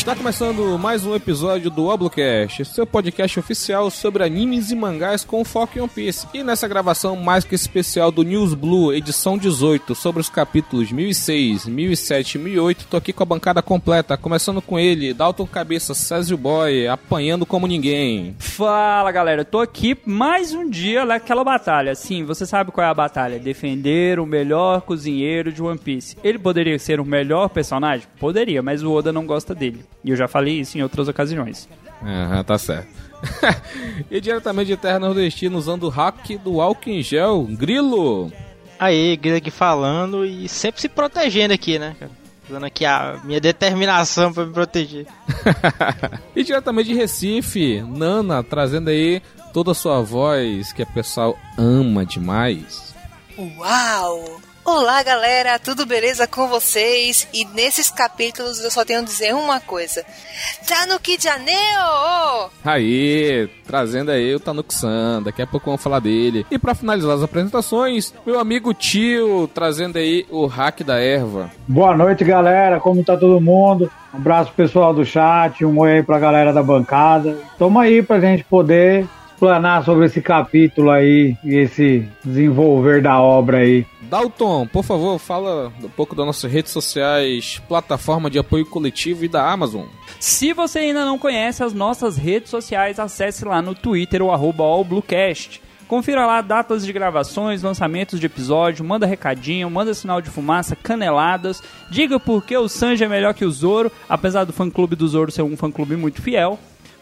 Está começando mais um episódio do Oblocast, seu podcast oficial sobre animes e mangás com foco em One Piece. E nessa gravação mais que especial do News Blue, edição 18, sobre os capítulos 1006, 1007 e 1008, tô aqui com a bancada completa, começando com ele, Dalton Cabeça, Césio Boy, apanhando como ninguém. Fala galera, tô aqui mais um dia naquela batalha. Sim, você sabe qual é a batalha? Defender o melhor cozinheiro de One Piece. Ele poderia ser o melhor personagem? Poderia, mas o Oda não gosta dele. E eu já falei isso em outras ocasiões. Aham, tá certo. e diretamente de Terra Nordestina, usando o hack do álcool em gel, Grilo. Aí, Grilo aqui falando e sempre se protegendo aqui, né, cara? Usando aqui a minha determinação para me proteger. e diretamente de Recife, Nana, trazendo aí toda a sua voz que o pessoal ama demais. Uau! Olá, galera, tudo beleza com vocês? E nesses capítulos eu só tenho a dizer uma coisa: Tanuki Janeo! Aí, trazendo aí o Tanuki-san, daqui a pouco vamos falar dele. E para finalizar as apresentações, meu amigo tio, trazendo aí o hack da erva. Boa noite, galera, como tá todo mundo? Um abraço pessoal do chat, um oi aí pra galera da bancada. Toma aí pra gente poder explanar sobre esse capítulo aí e esse desenvolver da obra aí. Dalton, por favor, fala um pouco das nossas redes sociais, plataforma de apoio coletivo e da Amazon. Se você ainda não conhece as nossas redes sociais, acesse lá no Twitter o arroba allbluecast. Confira lá datas de gravações, lançamentos de episódio, manda recadinho, manda sinal de fumaça, caneladas. Diga por que o Sanji é melhor que o Zoro, apesar do fã-clube do Zoro ser um fã-clube muito fiel.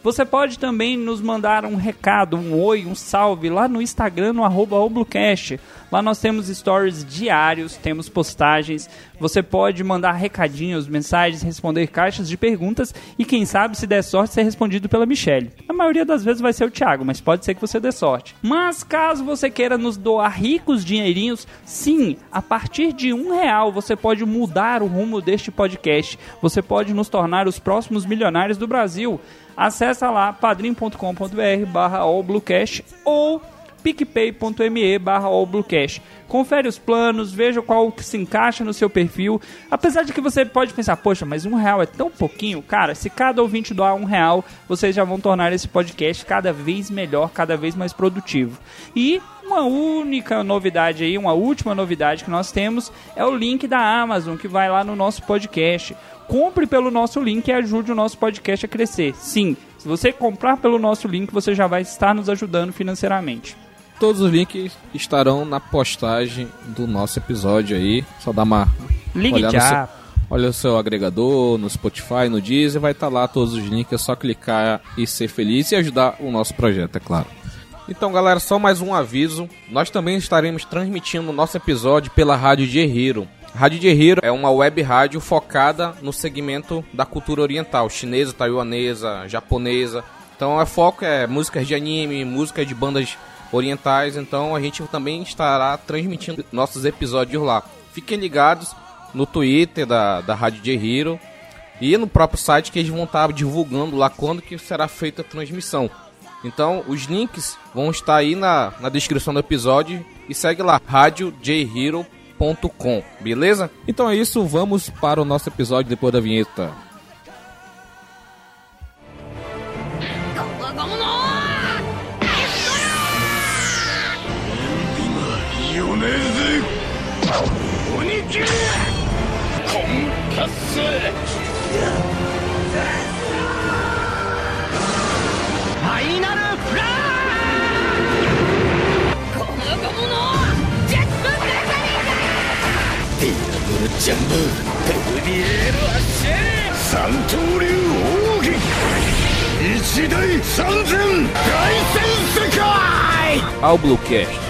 Você pode também nos mandar um recado, um oi, um salve lá no Instagram, no arroba. Lá nós temos stories diários, temos postagens. Você pode mandar recadinhos, mensagens, responder caixas de perguntas e quem sabe, se der sorte, ser respondido pela Michelle. A maioria das vezes vai ser o Thiago, mas pode ser que você dê sorte. Mas caso você queira nos doar ricos dinheirinhos, sim, a partir de um real você pode mudar o rumo deste podcast. Você pode nos tornar os próximos milionários do Brasil. Acesse lá padrim.com.br barra ou picpay.me barra Confere os planos, veja qual que se encaixa no seu perfil. Apesar de que você pode pensar, poxa, mas um real é tão pouquinho. Cara, se cada ouvinte doar um real, vocês já vão tornar esse podcast cada vez melhor, cada vez mais produtivo. E uma única novidade aí, uma última novidade que nós temos é o link da Amazon que vai lá no nosso podcast. Compre pelo nosso link e ajude o nosso podcast a crescer. Sim, se você comprar pelo nosso link, você já vai estar nos ajudando financeiramente. Todos os links estarão na postagem do nosso episódio aí. Só dá uma Ligue já. Seu, olha o seu agregador, no Spotify, no Deezer, vai estar lá todos os links, é só clicar e ser feliz e ajudar o nosso projeto, é claro. Então, galera, só mais um aviso. Nós também estaremos transmitindo o nosso episódio pela rádio de Hero. Rádio de Hero é uma web rádio focada no segmento da cultura oriental, chinesa, taiwanesa, japonesa. Então, é foco é músicas de anime, músicas de bandas orientais. Então, a gente também estará transmitindo nossos episódios lá. Fiquem ligados no Twitter da, da Rádio de Hero e no próprio site que eles vão estar divulgando lá quando que será feita a transmissão. Então, os links vão estar aí na, na descrição do episódio e segue lá, radiojhero.com, beleza? Então é isso, vamos para o nosso episódio depois da vinheta. ねえぜ鬼切コンカッファイナルフラッこの子ジェットディアブルジャンペリエールアッシェ三刀流奥義。一大三千大戦世界。キャ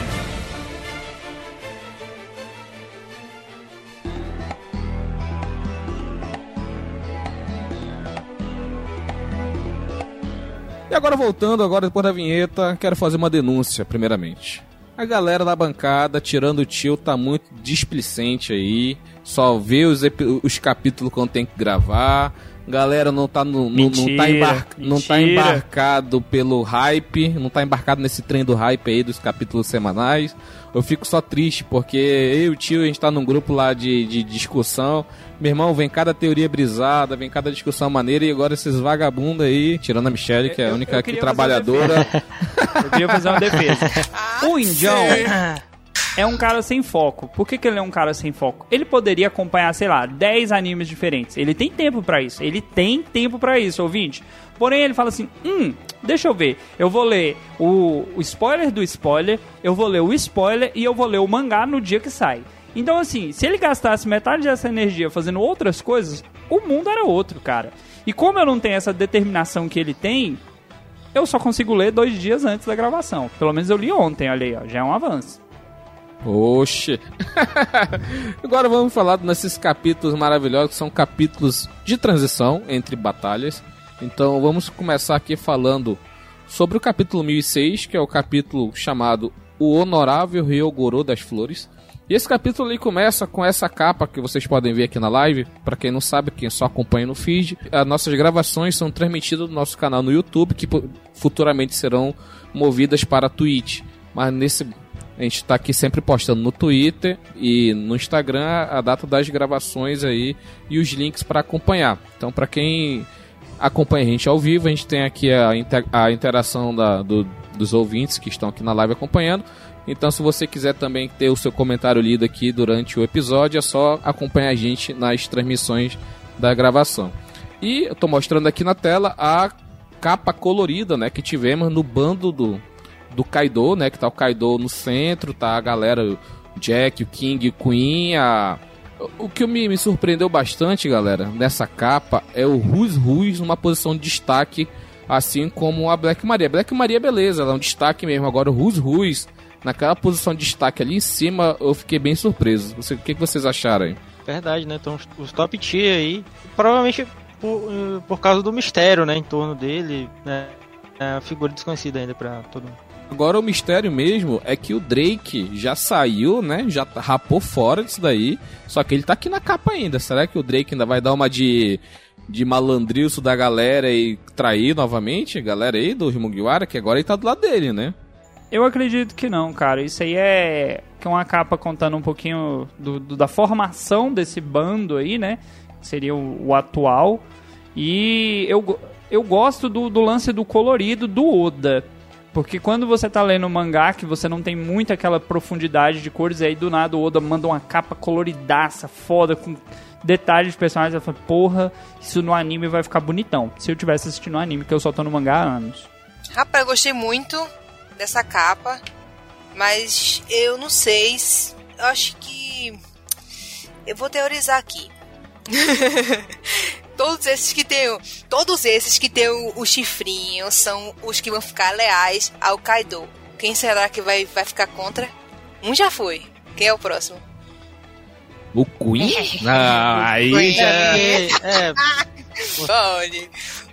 E agora voltando, agora depois da vinheta, quero fazer uma denúncia, primeiramente. A galera da bancada, tirando o tio, tá muito displicente aí. Só vê os, os capítulos quando tem que gravar. Galera não tá, no, no- não, Mentira, tá embar- não tá mentira. embarcado pelo hype, não tá embarcado nesse trem do hype aí dos capítulos semanais. Eu fico só triste porque eu e o tio, a gente tá num grupo lá de, de discussão. Meu irmão, vem cada teoria brisada, vem cada discussão maneira e agora esses vagabundos aí, tirando a Michelle, que é a Eu- única eu uma trabalhadora. Eu queria fazer uma defesa. O Indião sei. é um cara sem foco. Por que, que ele é um cara sem foco? Ele poderia acompanhar, sei lá, 10 animes diferentes. Ele tem tempo pra isso. Ele tem tempo pra isso, ouvinte. Porém, ele fala assim: hum, deixa eu ver. Eu vou ler o, o spoiler do spoiler, eu vou ler o spoiler e eu vou ler o mangá no dia que sai. Então, assim, se ele gastasse metade dessa energia fazendo outras coisas, o mundo era outro, cara. E como eu não tenho essa determinação que ele tem, eu só consigo ler dois dias antes da gravação. Pelo menos eu li ontem, olha aí, ó, já é um avanço. Oxe! Agora vamos falar desses capítulos maravilhosos, que são capítulos de transição entre batalhas. Então vamos começar aqui falando sobre o capítulo 1006, que é o capítulo chamado O Honorável Ryogoro das Flores. E esse capítulo ali começa com essa capa que vocês podem ver aqui na live. Para quem não sabe, quem só acompanha no feed, as nossas gravações são transmitidas no nosso canal no YouTube, que futuramente serão movidas para Twitch. Mas nesse a gente está aqui sempre postando no Twitter e no Instagram a data das gravações aí e os links para acompanhar. Então, para quem acompanha a gente ao vivo, a gente tem aqui a, inter- a interação da- do- dos ouvintes que estão aqui na live acompanhando. Então, se você quiser também ter o seu comentário lido aqui durante o episódio, é só acompanhar a gente nas transmissões da gravação. E eu estou mostrando aqui na tela a capa colorida, né, que tivemos no bando do, do Kaido, né, que tá o Kaido no centro, tá a galera, o Jack, o King, o Queen, a... O que me, me surpreendeu bastante, galera, nessa capa é o Rus Rus numa posição de destaque, assim como a Black Maria. Black Maria, beleza, ela é um destaque mesmo. Agora o Rus Rus, naquela posição de destaque ali em cima, eu fiquei bem surpreso. Você, o que, que vocês acharam aí? Verdade, né? Então os- os top tier aí, provavelmente por, eh, por causa do mistério, né, em torno dele, né? É uma figura desconhecida ainda pra todo mundo. Agora o mistério mesmo é que o Drake já saiu, né? Já rapou fora disso daí. Só que ele tá aqui na capa ainda. Será que o Drake ainda vai dar uma de, de malandrilso da galera e trair novamente a galera aí do Mugiwara? Que agora ele tá do lado dele, né? Eu acredito que não, cara. Isso aí é é uma capa contando um pouquinho do, do- da formação desse bando aí, né? Seria o, o atual. E eu, eu gosto do, do lance do colorido do Oda. Porque quando você tá lendo um mangá que você não tem muito aquela profundidade de cores, aí do nada o Oda manda uma capa coloridaça, foda, com detalhes de personagens. Eu falo, porra, isso no anime vai ficar bonitão. Se eu tivesse assistindo o anime, que eu só tô no mangá há anos. Rapaz, eu gostei muito dessa capa, mas eu não sei. se- Eu acho que. Eu vou teorizar aqui. todos esses que tem, o- todos esses que tem o, o chifrinho são os que vão ficar leais ao Kaido. Quem será que vai, vai ficar contra? Um já foi. Quem é o próximo? O Queen? Ah, aí Queen. já... É, é, Olha.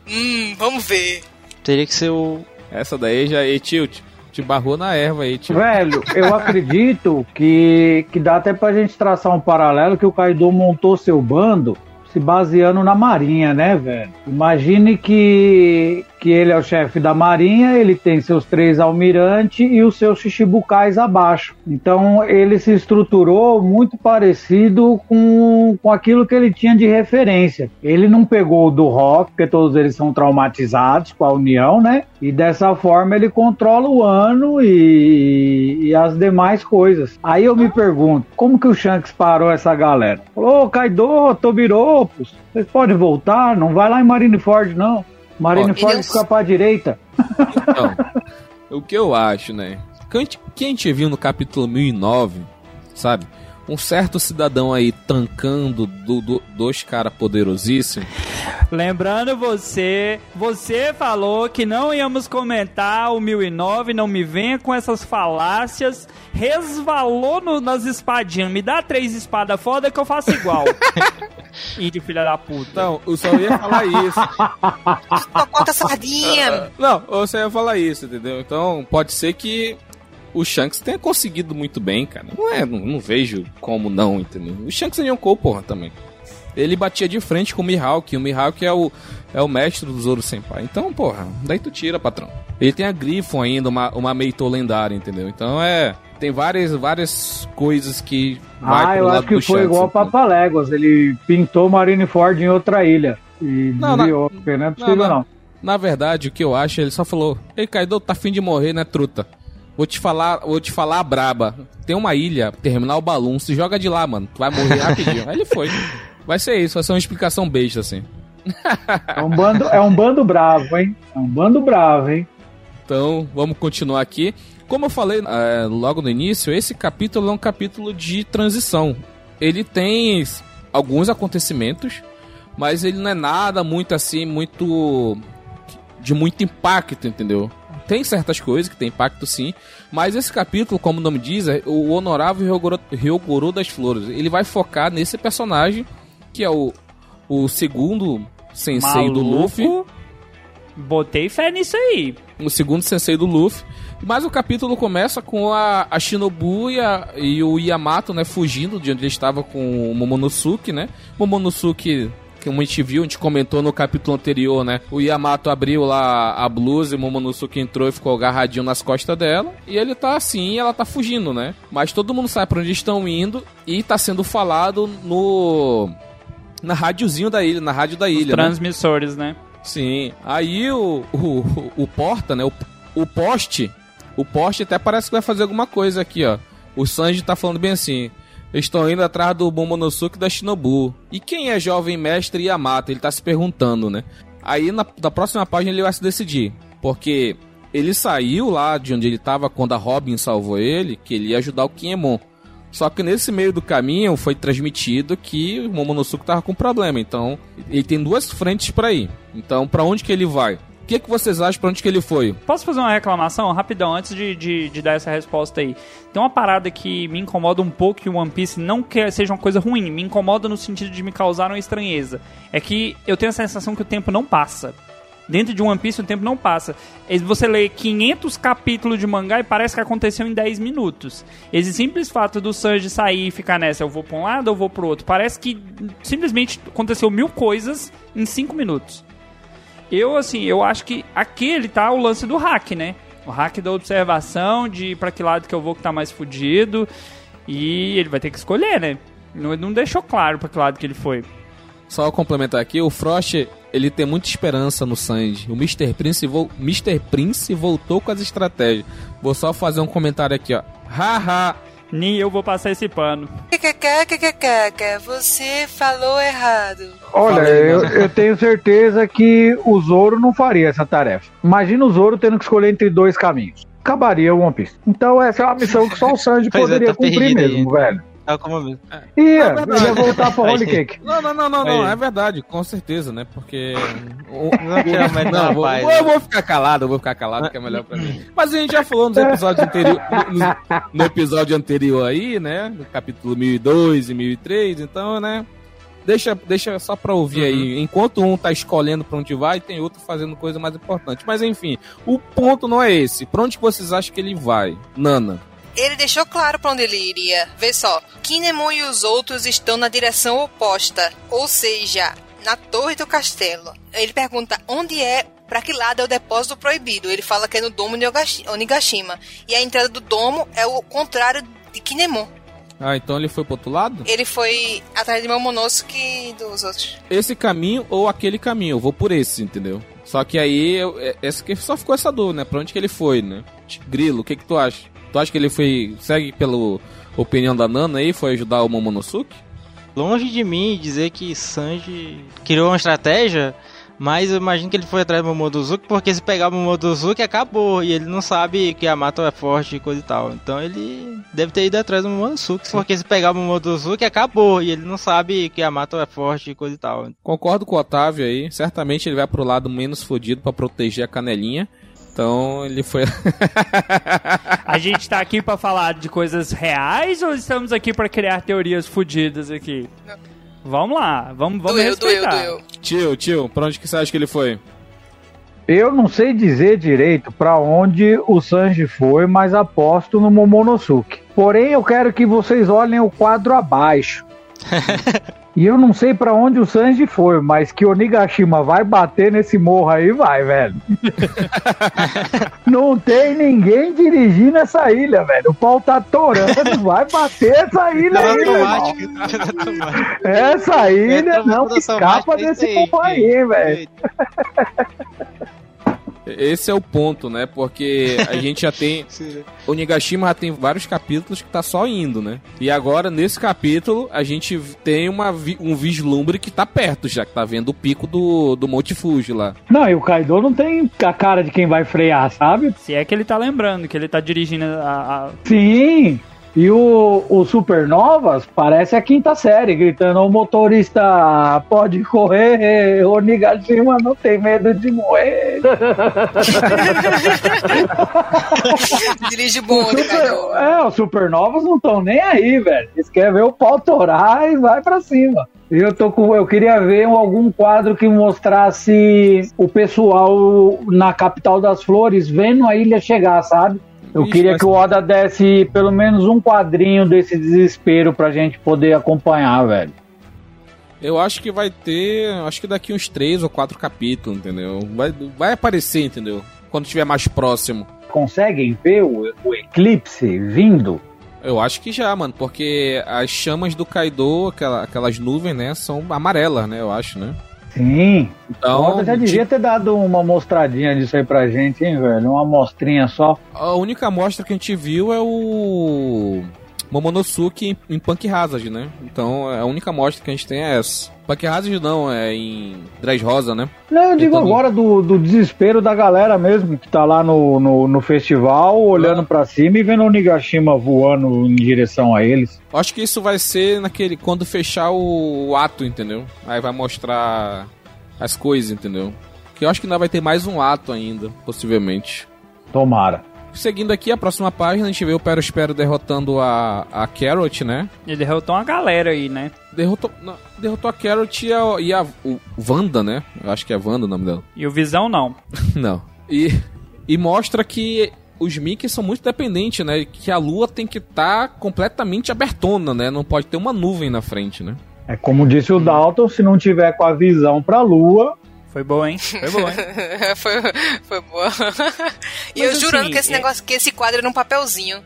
Hum, vamos ver. teria que ser o. Essa daí já... E tio, te- te barrou na erva aí, tio. Velho, eu acredito que, que dá até pra gente traçar um paralelo que o Kaido montou seu bando se baseando na marinha, né, velho? Imagine que, que ele é o chefe da marinha, ele tem seus três almirantes e os seus chichibucais abaixo. Então ele se estruturou muito parecido com, com aquilo que ele tinha de referência. Ele não pegou do Rock, porque todos eles são traumatizados com a união, né? E dessa forma ele controla o ano e, e as demais coisas. Aí eu me pergunto, como que o Shanks parou essa galera? Falou, Kaido, Tobiropos, vocês podem voltar, não vai lá em Marineford não. Marineford Ele- fica pra direita. Então, o que eu acho, né? Que a gente, que a gente viu no capítulo 1009, sabe? Um certo cidadão aí tancando do, do- dois caras poderosíssimos. Lembrando você, você falou que não íamos comentar o 1009, não me venha com essas falácias. Resvalou no- nas espadinhas. Me dá três espadas foda que eu faço igual. Índio filha da puta. Não, eu só ia falar isso. Cocota sardinha. Não, eu só ia falar isso, entendeu? Então, pode ser que o Shanks tenha conseguido muito bem, cara. Não é, não, não vejo como não, entendeu? O Shanks é Yonkou, porra, também. ele batia de frente com o Mihawk. O Mihawk é o, é o mestre do Zoro Senpai. Então, porra, daí tu tira, patrão. Ele tem a Grifon ainda, uma, uma Meitou lendária, entendeu? Então é. Tem várias, várias coisas que. Vai ah, eu acho que foi Shanks, igual entendeu? Papaléguas. Ele pintou Marineford em outra ilha. E Não, desviou. Não é possível, não. não. Na verdade, o que eu acho, ele só falou: Ei, Kaido, tá afim de morrer, né, truta? Vou te falar, vou te falar braba. Tem uma ilha, terminal balloon, se joga de lá, mano. Tu vai morrer rapidinho. Aí ele foi. Vai ser isso, vai ser uma explicação besta, assim. É um bando, é um bando bravo, hein? É um bando bravo, hein? Então, vamos continuar aqui. Como eu falei é, logo no início, esse capítulo é um capítulo de transição. Ele tem alguns acontecimentos, mas ele não é nada muito assim, muito. de muito impacto, entendeu? Tem certas coisas que tem impacto sim, mas esse capítulo, como o nome diz, é o Honorável Ryogoro- Ryogoro das Flores. Ele vai focar nesse personagem, que é o, o segundo sensei do Maluco. Luffy. Botei fé nisso aí. o segundo sensei do Luffy. Mas o capítulo começa com a, a Shinobu e, a- e o Yamato, né, fugindo de onde ele estava com o Momonosuke, né? Momonosuke, como a gente viu, a gente comentou no capítulo anterior, né? O Yamato abriu lá a blusa e o Momonosuke entrou e ficou agarradinho nas costas dela. E ele tá assim ela tá fugindo, né? Mas todo mundo sabe pra onde estão indo e tá sendo falado no... Na rádiozinho da ilha, na rádio da Os ilha, né? transmissores, né? Sim. Aí o, o, o porta, né? O, o poste. O poste até parece que vai fazer alguma coisa aqui, ó. O Sanji tá falando bem assim. Estão indo atrás do Momonosuke da Shinobu. E quem é jovem mestre Yamato? Ele tá se perguntando, né? Aí na, na próxima página ele vai se decidir. Porque ele saiu lá de onde ele tava quando a Robin salvou ele, que ele ia ajudar o Kinemon. Só que nesse meio do caminho foi transmitido que o Momonosuke tava com problema. Então, ele tem duas frentes pra ir. Então, pra onde que ele vai? O que, que vocês acham pra onde que ele foi? Posso fazer uma reclamação rapidão antes de, de, de dar essa resposta aí? Tem uma parada que me incomoda um pouco em One Piece, não que seja uma coisa ruim, me incomoda no sentido de me causar uma estranheza. É que eu tenho a sensação que o tempo não passa. Dentro de One Piece o tempo não passa. Você lê 500 capítulos de mangá e parece que aconteceu em 10 minutos. Esse simples fato do Sanji sair e ficar nessa, eu vou pra um lado ou eu vou pro outro, parece que simplesmente aconteceu mil coisas em 5 minutos. Eu, assim, eu acho que aquele tá o lance do hack, né? O hack da observação, de pra que lado que eu vou que tá mais fudido. E ele vai ter que escolher, né? Não, não deixou claro pra que lado que ele foi. Só complementar aqui, o Frost, ele tem muita esperança no Sanji. O Mr. Prince, vol Mr. Prince voltou com as estratégias. Vou só fazer um comentário aqui, ó. Haha, Nem eu vou passar esse pano. KKKKKK, você falou errado. Olha, eu, mano. eu tenho certeza que o Zoro não faria essa tarefa. Imagina o Zoro tendo que escolher entre dois caminhos. Acabaria o One Piece. Então essa é uma missão que só o Sanji é, poderia tá cumprir mesmo, aí. velho. É como mesmo. Ia, É verdade. ele ia voltar pra Holy Cake. Não, não, não, não, não, é verdade, com certeza, né? Porque. o- Não mais Não, dar vou, paz, eu né? vou ficar calado, eu vou ficar calado, que é melhor pra mim. Mas a gente já falou nos episódios anteriores. No, no episódio anterior aí, né? No capítulo 1002 e 1003, então, né? Deixa, deixa só pra ouvir aí. Enquanto um tá escolhendo pra onde vai, tem outro fazendo coisa mais importante. Mas enfim, o ponto não é esse. Pra onde que vocês acham que ele vai? Nana. Ele deixou claro pra onde ele iria. Vê só, Kinemon e os outros estão na direção oposta, ou seja, na torre do castelo. Ele pergunta onde é, pra que lado é o depósito proibido. Ele fala que é no domo de Onigashima. E a entrada do domo é o contrário de Kinemon. Ah, então ele foi pro outro lado? Ele foi atrás de Momonosuke e dos outros. esse caminho ou aquele caminho. Eu vou por esse, entendeu? Só que aí, eu, é- essa que só ficou essa dúvida, né? Pra onde que ele foi, né? Grilo, o que que tu acha? Tu acha que ele foi, segue pela opinião da Nana aí, foi ajudar o Momonosuke? Longe de mim dizer que Sanji criou uma estratégia, mas eu imagino que ele foi atrás do Momonosuke, porque se pegar o Momonosuke acabou, e ele não sabe que Yamato é forte e coisa e tal. Então ele deve ter ido atrás do Momonosuke, porque se pegar o Momonosuke acabou, e ele não sabe que Yamato é forte e coisa e tal. Concordo com o Otávio aí. Certamente ele vai pro lado menos fodido pra proteger a canelinha. Então ele foi. A gente tá aqui pra falar de coisas reais ou estamos aqui pra criar teorias fodidas aqui? Vamos lá, vamos, vamos doeu, doeu, respeitar. doeu. tio, tio, pra onde que você acha que ele foi? Eu não sei dizer direito pra onde o Sanji foi, mas aposto no Momonosuke. Porém, eu quero que vocês olhem o quadro abaixo. E eu não sei pra onde o Sanji foi, mas que o Nigashima vai bater nesse morro aí, vai, velho. não tem ninguém dirigindo essa ilha, velho. O pau tá torando, vai bater essa ilha aí, irmão. automático. Essa ilha não escapa é desse aí, morro aí, velho. Esse é o ponto, né? Porque a gente já tem. O Nigashima já tem vários capítulos que tá só indo, né? E agora, nesse capítulo, a gente tem uma, vi- um vislumbre que tá perto, já que tá vendo o pico do, do Monte Fuji lá. Não, e o Kaido não tem a cara de quem vai frear, sabe? Se é que ele tá lembrando que ele tá dirigindo a. a- Sim. E o, o Supernovas parece a quinta série, gritando: o motorista pode correr, o não tem medo de morrer. Dirige O bonde, super, é, os Supernovas não estão nem aí, velho. Eles querem ver o pau torar e vai pra cima. Eu, tô com, eu queria ver algum quadro que mostrasse o pessoal na capital das flores vendo a ilha chegar, sabe? Eu Ixi, queria mas- que o Oda desse pelo menos um quadrinho desse desespero pra gente poder acompanhar, velho. Eu acho que vai ter. Acho que daqui uns três ou quatro capítulos, entendeu? Vai, vai aparecer, entendeu? Quando estiver mais próximo. Conseguem ver o, o eclipse vindo? Eu acho que já, mano, porque as chamas do Kaido, aquela- aquelas nuvens, né, são amarelas, né, eu acho, né? Sim. o Então, Oda já devia ter dado uma mostradinha disso aí pra gente, hein, velho? Uma amostrinha só. a única amostra que a gente viu é o Momonosuke em, Punk Hazard, né? Então, a única amostra que a gente tem é essa. Punk Hazard não, é em Dress Rosa, né? Não, eu digo agora do, do desespero da galera mesmo, que tá lá no, no, no festival, olhando pra cima e vendo o Nigashima voando em direção a eles. Acho que isso vai ser naquele quando fechar o, o ato, entendeu? Aí vai mostrar as coisas, entendeu? Que eu acho que ainda vai ter mais um ato ainda, possivelmente. Tomara. Seguindo aqui a próxima página, a gente vê o Pero Espero derrotando a, a Carrot, né? Ele derrotou uma galera aí, né? Derrotou, não, derrotou a Carrot e a, e a o Wanda, né? Eu acho que é Wanda o nome dela. E o Visão não. não. E, e mostra que os Mickey são muito dependentes, né? Que a lua tem que estar completamente abertona, né? Não pode ter uma nuvem na frente, né? É como disse o Dalton, se não tiver com a visão pra lua, Foi boa, hein? Foi boa, hein? foi, foi boa. e Mas eu jurando assim, que esse é- negócio, que esse quadro era um papelzinho.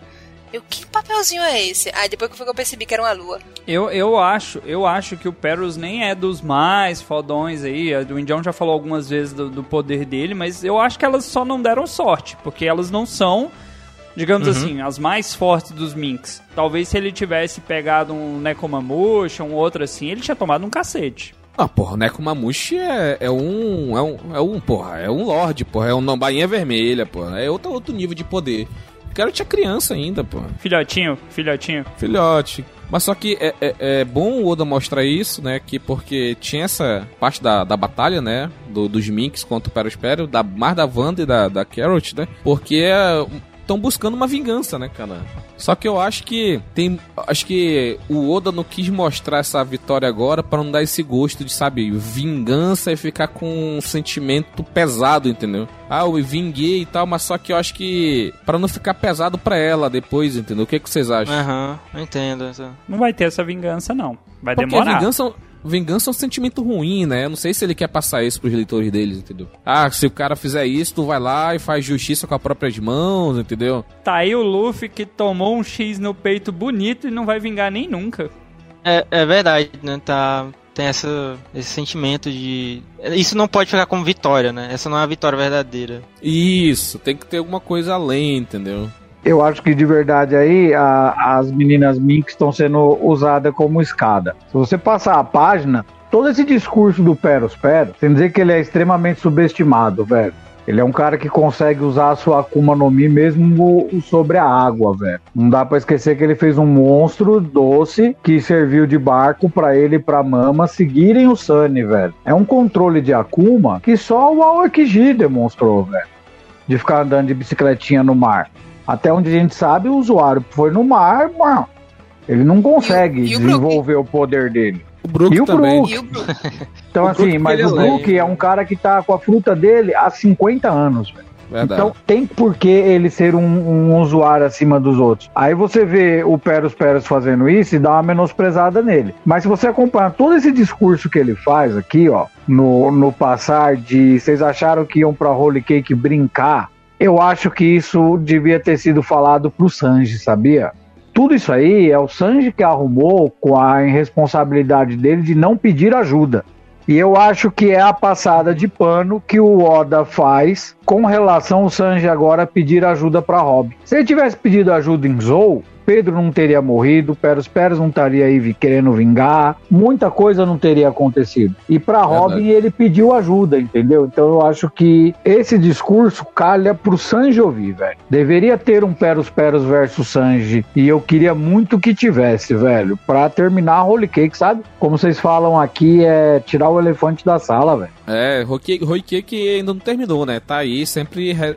Eu, que papelzinho é esse? Aí depois que eu percebi que era uma lua. Eu, eu acho, eu acho que o Perus nem é dos mais fodões aí. O Indião já falou algumas vezes do, do poder dele, mas eu acho que elas só não deram sorte, porque elas não são, digamos assim, as mais fortes dos Minks. Talvez se ele tivesse pegado um Nekomamushi, um outro assim, ele tinha tomado um cacete. Ah, porra, o Neko Mamushi é, é um. É um. É um, porra, é um Lorde, porra. É um bainha vermelha, porra. É outro, outro nível de poder. Quero tinha criança ainda, porra. Filhotinho, filhotinho. Filhote. Mas só que é, é, é bom o Oda mostrar isso, né? Que porque tinha essa parte da, da batalha, né? Do, dos Minks contra o Perospero, da, mais da Wanda e da, da Carrot, né? Porque estão buscando uma vingança, né, cara? Só que eu acho que tem. Acho que o Oda não quis mostrar essa vitória agora para não dar esse gosto de, sabe, vingança e ficar com um sentimento pesado, entendeu? Ah, eu vinguei e tal, mas só que eu acho que. para não ficar pesado pra ela depois, entendeu? O que, que vocês acham? Aham, eu entendo. Não vai ter essa vingança, não. Vai Porque demorar. vingança, vingança é um sentimento ruim, né? Eu não sei se ele quer passar isso pros leitores deles, entendeu? Ah, se o cara fizer isso, tu vai lá e faz justiça com as próprias mãos, entendeu? Tá aí o Luffy que tomou um X no peito bonito e não vai vingar nem nunca. É, é verdade, né? Tá, tem essa, esse sentimento de. Isso não pode ficar como vitória, né? Essa não é a vitória verdadeira. Isso, tem que ter alguma coisa além, entendeu? Eu acho que de verdade aí a- as meninas Minks estão sendo usadas como escada. Se você passar a página, todo esse discurso do Peros Peros, sem dizer que ele é extremamente subestimado, velho. Ele é um cara que consegue usar a sua Akuma no Mi mesmo sobre a água, velho. Não dá pra esquecer que ele fez um monstro doce que serviu de barco pra ele e pra Mama seguirem o Sunny, velho. É um controle de Akuma que só o Aokiji demonstrou, velho. De ficar andando de bicicletinha no mar. Até onde a gente sabe, o usuário foi no mar, mano. Ele não consegue E e o Brook? desenvolver o poder dele. O Brook E o também. Brook? E o Brook? Então, O assim, Brook, mas ele o é Brook é um cara que tá com a fruta dele há 50 anos, velho. Verdade. Então tem por que ele ser um, um usuário acima dos outros. Aí você vê o Peros Peros fazendo isso e dá uma menosprezada nele. Mas se você acompanhar todo esse discurso que ele faz aqui, ó, no, no passar de vocês acharam que iam pra Holy Cake brincar, eu acho que isso devia ter sido falado pro Sanji, sabia? Tudo isso aí é o Sanji que arrumou com a irresponsabilidade dele de não pedir ajuda. E eu acho que é a passada de pano que o Oda faz com relação ao Sanji agora pedir ajuda para Rob. Se ele tivesse pedido ajuda em Zou, Pedro não teria morrido, Peros Peros não estaria aí querendo vingar, muita coisa não teria acontecido. E para Robin ele pediu ajuda, entendeu? Então eu acho que esse discurso calha pro Sanji ouvir, velho. Deveria ter um Peros Peros versus Sanji e eu queria muito que tivesse, velho, Pra terminar a Holy Cake, sabe? Como vocês falam aqui, é tirar o elefante da sala, velho. É, Roike que ainda não terminou, né? Tá aí, sempre re-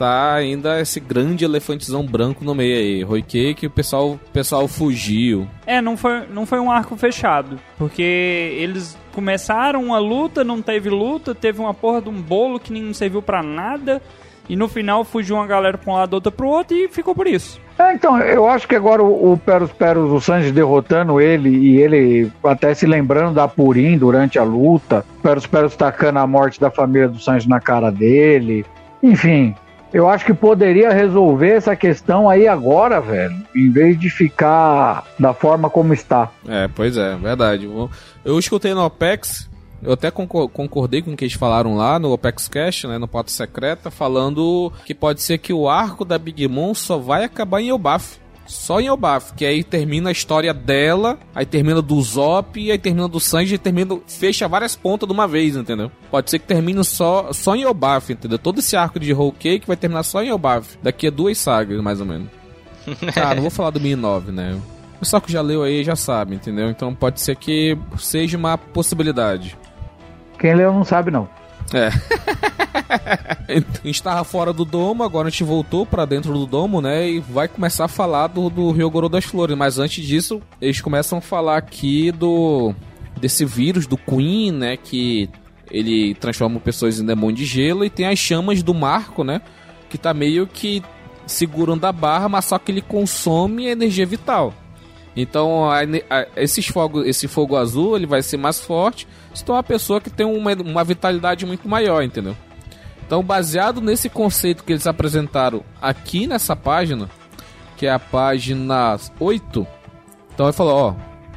tá ainda esse grande elefantezão branco no meio aí. Roike que o pessoal, o pessoal fugiu. É, não foi, não foi um arco fechado. Porque eles começaram uma luta, não teve luta, teve uma porra de um bolo que nem serviu pra nada. E no final fugiu uma galera pra um lado, outra pro outro e ficou por isso. É, então, eu acho que agora o, o Peros Peros, o Sanji derrotando ele e ele até se lembrando da Purim durante a luta, Peros Peros tacando a morte da família do Sanji na cara dele, enfim. Eu acho que poderia resolver essa questão aí agora, velho, em vez de ficar da forma como está. É, pois é, verdade. Eu- escutei no OPEX, eu até concor- concordei com o que eles falaram lá no OPEX Cash, né, no Pauta Secreta, falando que pode ser que o arco da Big Mom só vai acabar em Elbaf. Só em Elbaf, que aí termina a história dela, aí termina do Zop, aí termina do Sanji, e termina, fecha várias pontas de uma vez, entendeu? Pode ser que termine só, só em Elbaf, entendeu? Todo esse arco de Whole Cake vai terminar só em Elbaf. Daqui a duas sagas, mais ou menos. Ah, não vou falar do 1009, né? O pessoal que já leu aí já sabe, entendeu? Então pode ser que seja uma possibilidade. Quem leu não sabe, não. É. a gente tava fora do domo, agora a gente voltou pra dentro do domo, né? E vai começar a falar do, do Ryogoro das Flores. Mas antes disso, eles começam a falar aqui do. desse vírus do Queen, né? Que ele transforma pessoas em demônio de gelo. E tem as chamas do Marco, né? Que tá meio que segurando a barra, mas só que ele consome energia vital. Então, a a- esses fogo, esse fogo azul ele vai ser mais forte se tu é uma pessoa que tem uma, uma vitalidade muito maior, entendeu? Então, baseado nesse conceito que eles apresentaram aqui nessa página, que é a página 8, então ele falou: ó,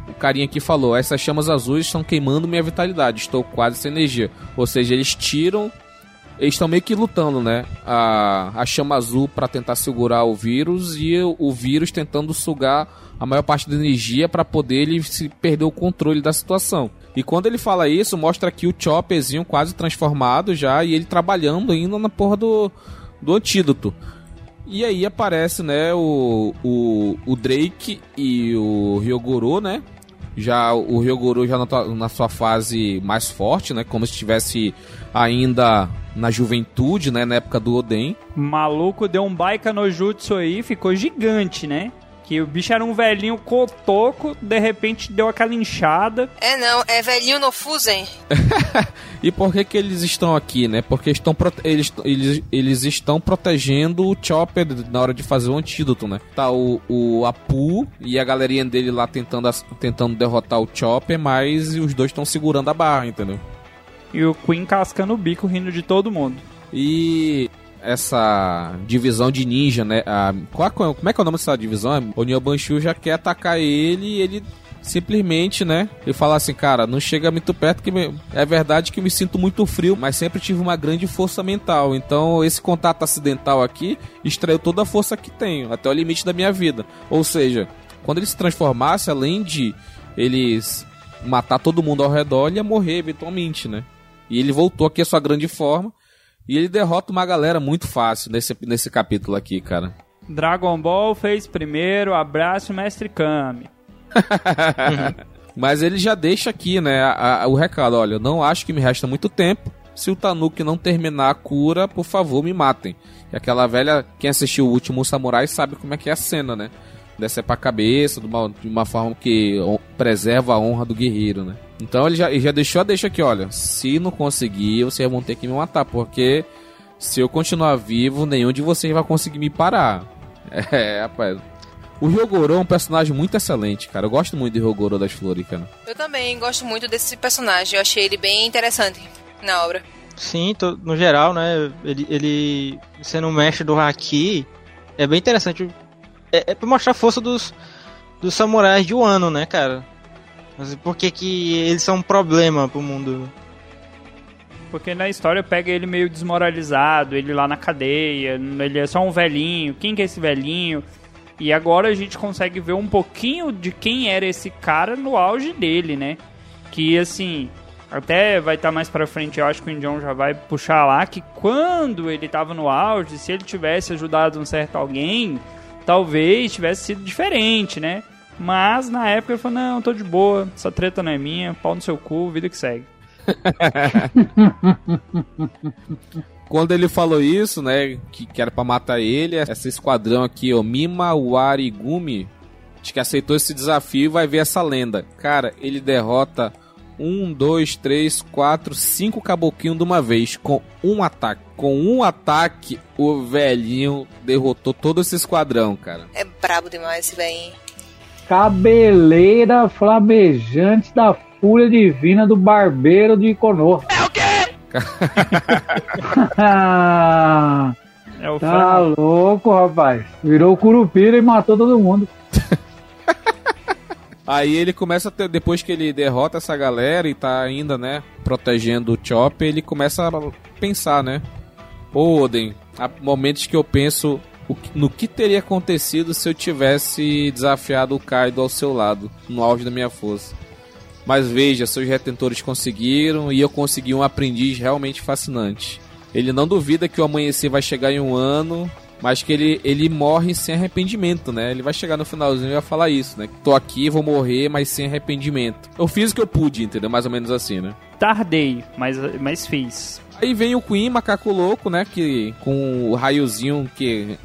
o carinha aqui falou, essas chamas azuis estão queimando minha vitalidade, estou quase sem energia. Ou seja, eles tiram. Eles estão meio que lutando, né? A, a chama azul para tentar segurar o vírus e o, o vírus tentando sugar a maior parte da energia para poder ele se perder o controle da situação. E quando ele fala isso, mostra aqui o Chopperzinho quase transformado já e ele trabalhando ainda na porra do, do antídoto. E aí aparece, né, o, o, o Drake e o Ryogoro, né? Já o Ryogoro já na, na sua fase mais forte, né? Como se estivesse ainda na juventude, né? Na época do Oden. Maluco deu um baika no jutsu aí, ficou gigante, né? Que o bicho era um velhinho cotoco, de repente deu aquela inchada. É não, é velhinho no Fusen. E por que que eles estão aqui, né? Porque estão eles, eles, eles estão protegendo o Chopper na hora de fazer o antídoto, né? Tá o, o Apu e a galerinha dele lá tentando, tentando derrotar o Chopper, mas os dois estão segurando a barra, entendeu? E o Queen cascando o bico, rindo de todo mundo. E essa divisão de ninja, né? A, qual, como é que é o nome dessa divisão? O Nyobanshu já quer atacar ele e ele simplesmente, né? Ele fala assim, cara, não chega muito perto que me- é verdade que me sinto muito frio, mas sempre tive uma grande força mental. Então esse contato acidental aqui extraiu toda a força que tenho, até o limite da minha vida. Ou seja, quando ele se transformasse, além de eles matar todo mundo ao redor, ele ia morrer eventualmente, né? E ele voltou aqui à sua grande forma. E ele derrota uma galera muito fácil nesse, nesse capítulo aqui, cara. Dragon Ball fez primeiro, abraço Mestre Kami. Mas ele já deixa aqui, né, a- a- o recado. Olha, não acho que me resta muito tempo. Se o Tanuki não terminar a cura, por favor, me matem. E aquela velha, quem assistiu o último Samurai sabe como é que é a cena, né? Descer pra cabeça, de uma, de uma forma que preserva a honra do guerreiro, né? Então ele já, ele já deixou a deixa aqui, olha. Se não conseguir, vocês vão ter que me matar, porque Se eu continuar vivo, nenhum de vocês vai conseguir me parar. É, rapaz. O Ryogoro é um personagem muito excelente, cara. Eu gosto muito de Ryogoro das Flores, cara. Eu também gosto muito desse personagem. Eu achei ele bem interessante na obra. Sim, tô- no geral, né? Ele, ele sendo o mestre do Haki, é bem interessante. É, é pra mostrar a força dos, dos samurais de Wano, né, cara? Mas por que que eles são um problema pro mundo? Porque na história pega ele meio desmoralizado, ele lá na cadeia, ele é só um velhinho. Quem que é esse velhinho? E agora a gente consegue ver um pouquinho de quem era esse cara no auge dele, né? Que assim, até vai estar mais pra frente, eu acho que o Indião já vai puxar lá que quando ele tava no auge, se ele tivesse ajudado um certo alguém, talvez tivesse sido diferente, né? Mas na época ele falou: "Não, tô de boa, essa treta não é minha, pau no seu cu, vida que segue". Quando ele falou isso, né, que, que era pra matar ele, esse esquadrão aqui, ó, Mima Warigumi, acho que aceitou esse desafio e vai ver essa lenda. Cara, ele derrota um, dois, três, quatro, cinco caboquinhos de uma vez, com um ataque. Com um ataque, o velhinho derrotou todo esse esquadrão, cara. É brabo demais esse velhinho. Cabeleira flamejante da fúria divina do barbeiro de Konoha. É o quê? É o tá louco, rapaz. Virou curupira e matou todo mundo. Aí ele começa a ter, depois que ele derrota essa galera e tá ainda, né, protegendo o Chopper, ele começa a pensar, né? Ô, Oden, há momentos que eu penso no que teria acontecido se eu tivesse desafiado o Kaido ao seu lado, no auge da minha força. Mas veja, seus retentores conseguiram e eu consegui um aprendiz realmente fascinante. Ele não duvida que o amanhecer vai chegar em um ano, mas que ele, ele morre sem arrependimento, né? Ele vai chegar no finalzinho e vai falar isso, né? Tô aqui, vou morrer, mas sem arrependimento. Eu fiz o que eu pude, entendeu? Mais ou menos assim, né? Tardei, mas, mas fiz. Aí vem o Queen, macaco louco, né? Que com o raiozinho que.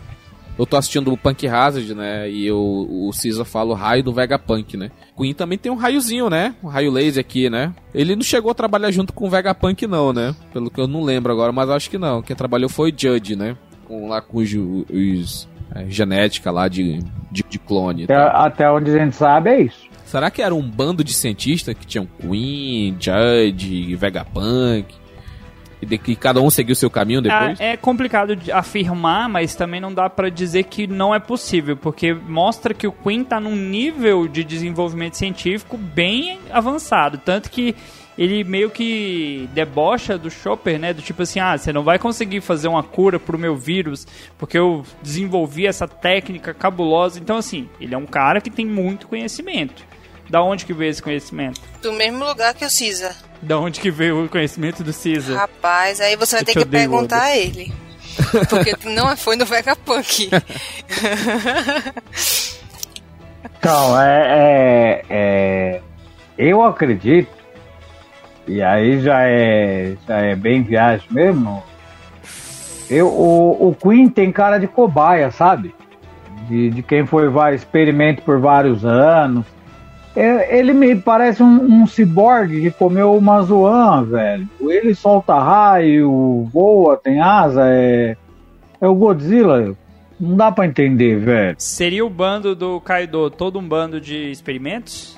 Eu tô assistindo o Punk Hazard, né? E o, o Caesar fala o raio do Vegapunk, né? Queen também tem um raiozinho, né? Um raio laser aqui, né? Ele não chegou a trabalhar junto com o Vegapunk, não, né? Pelo que eu não lembro agora, mas eu acho que não. Quem trabalhou foi o Judge, né? Com, lá com os, os é, genética lá de, de, de clone. Até, tal. até onde a gente sabe é isso. Será que era um bando de cientistas que tinham Queen, Judge, Vegapunk? E de que cada um seguiu seu caminho depois? Ah, é complicado de afirmar, mas também não dá pra dizer que não é possível, porque mostra que o Queen tá num nível de desenvolvimento científico bem avançado, tanto que ele meio que debocha do Chopper, né? Do tipo assim, ah, você não vai conseguir fazer uma cura pro meu vírus, porque eu desenvolvi essa técnica cabulosa. Então, assim, ele é um cara que tem muito conhecimento. Da onde que veio esse conhecimento? Do mesmo lugar que o Caesar. Da onde que veio o conhecimento do Caesar? Rapaz, aí você vai Eu ter te que odeio, perguntar a ele. Porque não foi no Vegapunk. Então, é, é, é- Eu acredito, e aí já é, já é bem viagem mesmo. Eu, o, o Queen tem cara de cobaia, sabe? De, de quem foi vai, experimento por vários anos. É, ele me parece um, um ciborgue que comeu uma zoan, velho. Ele solta raio, voa, tem asa, é, é o Godzilla. Não dá pra entender, velho. Seria o bando do Kaido todo um bando de experimentos?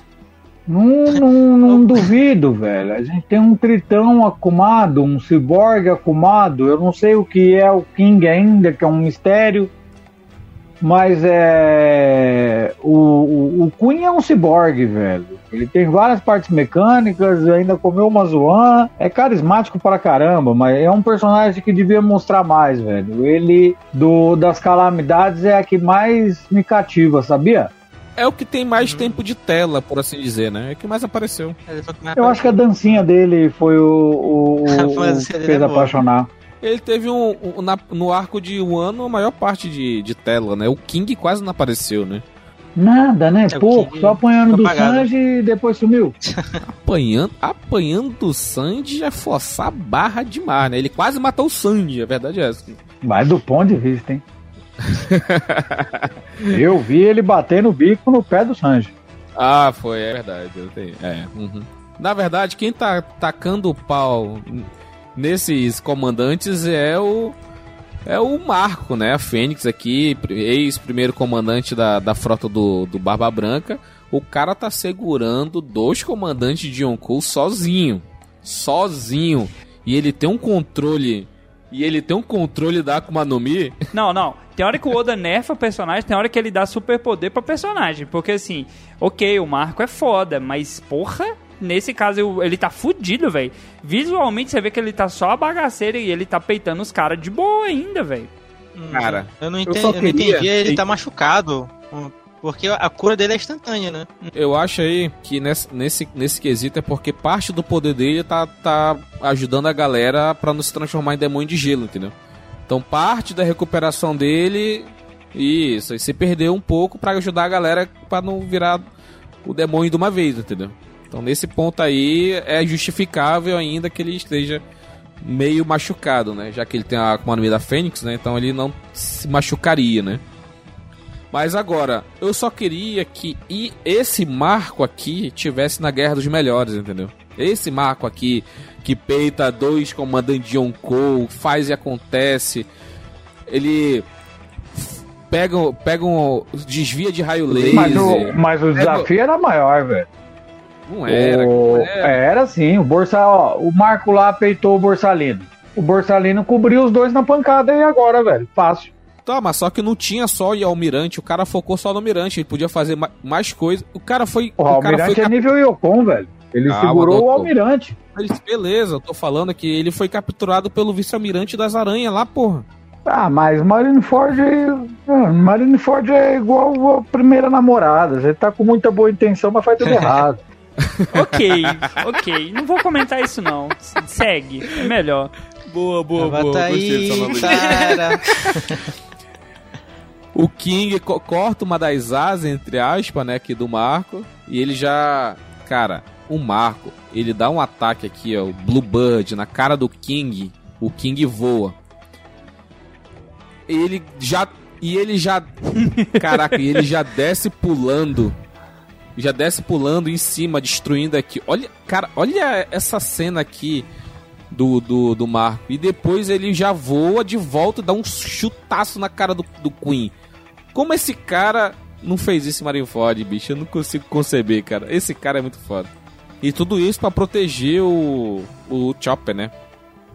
Não, não, não duvido, velho. A gente tem um tritão acumado, um ciborgue acumado. Eu não sei o que é o King ainda, que é um mistério. Mas é. O, o, o Queen é um ciborgue, velho. Ele tem várias partes mecânicas, ainda comeu uma zoan. É carismático pra caramba, mas é um personagem que devia mostrar mais, velho. Ele, do, das calamidades, é a que mais me cativa, sabia? É o que tem mais tempo de tela, por assim dizer, né? É o que mais apareceu. Eu acho que a dancinha dele foi o, o, o que fez é apaixonar. Ele teve um, um- na- no arco de um ano a maior parte de, de tela, né? O King quase não apareceu, né? Nada, né? É, Pouco. Só apanhando do apagado. Sanji e depois sumiu. Apanhando, apanhando o Sandy é forçar a barra demais, né? Ele quase matou o Sandy, a verdade é essa. Mas do ponto de vista, hein? Eu vi ele bater no bico no pé do Sanji. Ah, foi, é verdade. Eu tenho, é, uhum. Na verdade, quem tá tacando o pau nesses comandantes é o, é o Marco, né? A Fênix aqui, ex-primeiro comandante da, da frota do, do Barba Branca. O cara tá segurando dois comandantes de Yonkou sozinho. Sozinho. E ele tem um controle. E ele tem um controle da Akuma no Mi. Não, não. Tem hora que o Oda nerfa personagem, tem hora que ele dá superpoder pra personagem. Porque assim, ok, o Marco é foda, mas porra, nesse caso ele tá fudido, velho. Visualmente você vê que ele tá só a bagaceira e ele tá peitando os caras de boa ainda, velho. Cara, Eu não Eu entendi, só eu não entendi ele tá machucado. Porque a cura dele é instantânea, né? eu acho aí que nesse, nesse, nesse quesito é porque parte do poder dele tá, tá ajudando a galera pra não se transformar em demônio de gelo, entendeu? Então parte da recuperação dele. Isso, aí se perdeu um pouco pra ajudar a galera pra não virar o demônio de uma vez, entendeu? Então nesse ponto aí é justificável ainda que ele esteja meio machucado, né? Já que ele tem a Mi da Fênix, né? Então ele não se machucaria, né? Mas agora, eu só queria que esse marco aqui tivesse na Guerra dos Melhores, entendeu? Esse marco aqui, que peita dois comandantes de Yonkou, faz e acontece. Ele pega, pega um. desvia de raio laser. Mas o, mas o desafio era maior, velho. Não era, O- não era. era sim, o Borsa, ó, o Marco lá peitou o Borsalino. O Borsalino cobriu os dois na pancada e agora, velho, fácil. Tá, mas só que não tinha só o Almirante, o cara focou só no Almirante, ele podia fazer ma- mais coisas. O cara foi. Porra, o o cara Almirante foi é nível Yokon, velho. Ele Calma, segurou o. Almirante. Mas Beleza, eu tô falando que ele foi capturado pelo vice-almirante das aranhas lá, porra. Ah, mas Marineford, ah, Marineford é igual a primeira namorada. Você tá com muita boa intenção, mas faz tudo errado. Ok, ok. Não vou comentar isso não. Segue, é melhor. Boa, boa, Bota aí, tá. cara. O King co- corta uma das asas, entre aspas, né, aqui do Marco. E ele já. Cara, o Marco, ele dá um ataque aqui, ó, o Bluebird, na cara do King. O King voa. Ele já. E ele já. Caraca, e ele já desce pulando. Já desce pulando em cima, destruindo aqui. Olha, cara, olha essa cena aqui do, do, do Marco. E depois ele já voa de volta e dá um chutaço na cara do, do Queen. Como esse cara não fez isso em Marineford, bicho? Eu não consigo conceber, cara. Esse cara é muito foda. E tudo isso pra proteger o, o Chopper, né?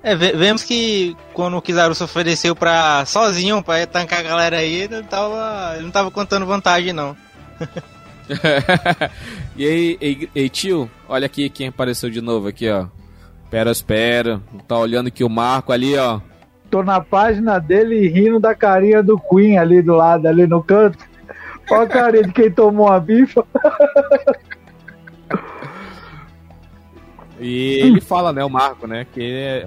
É, ve- vemos que quando o Kizaru se ofereceu pra sozinho pra tancar a galera aí, ele não tava, ele não tava contando vantagem, não. e aí, ei, ei, tio, olha aqui quem apareceu de novo aqui, ó. Espera, espera. Tá olhando aqui o Marco ali, ó. Tô na página dele rindo da carinha do Queen ali do lado, ali no canto. Olha a carinha de quem tomou a bifa. E ele fala, né, o Marco, né, que é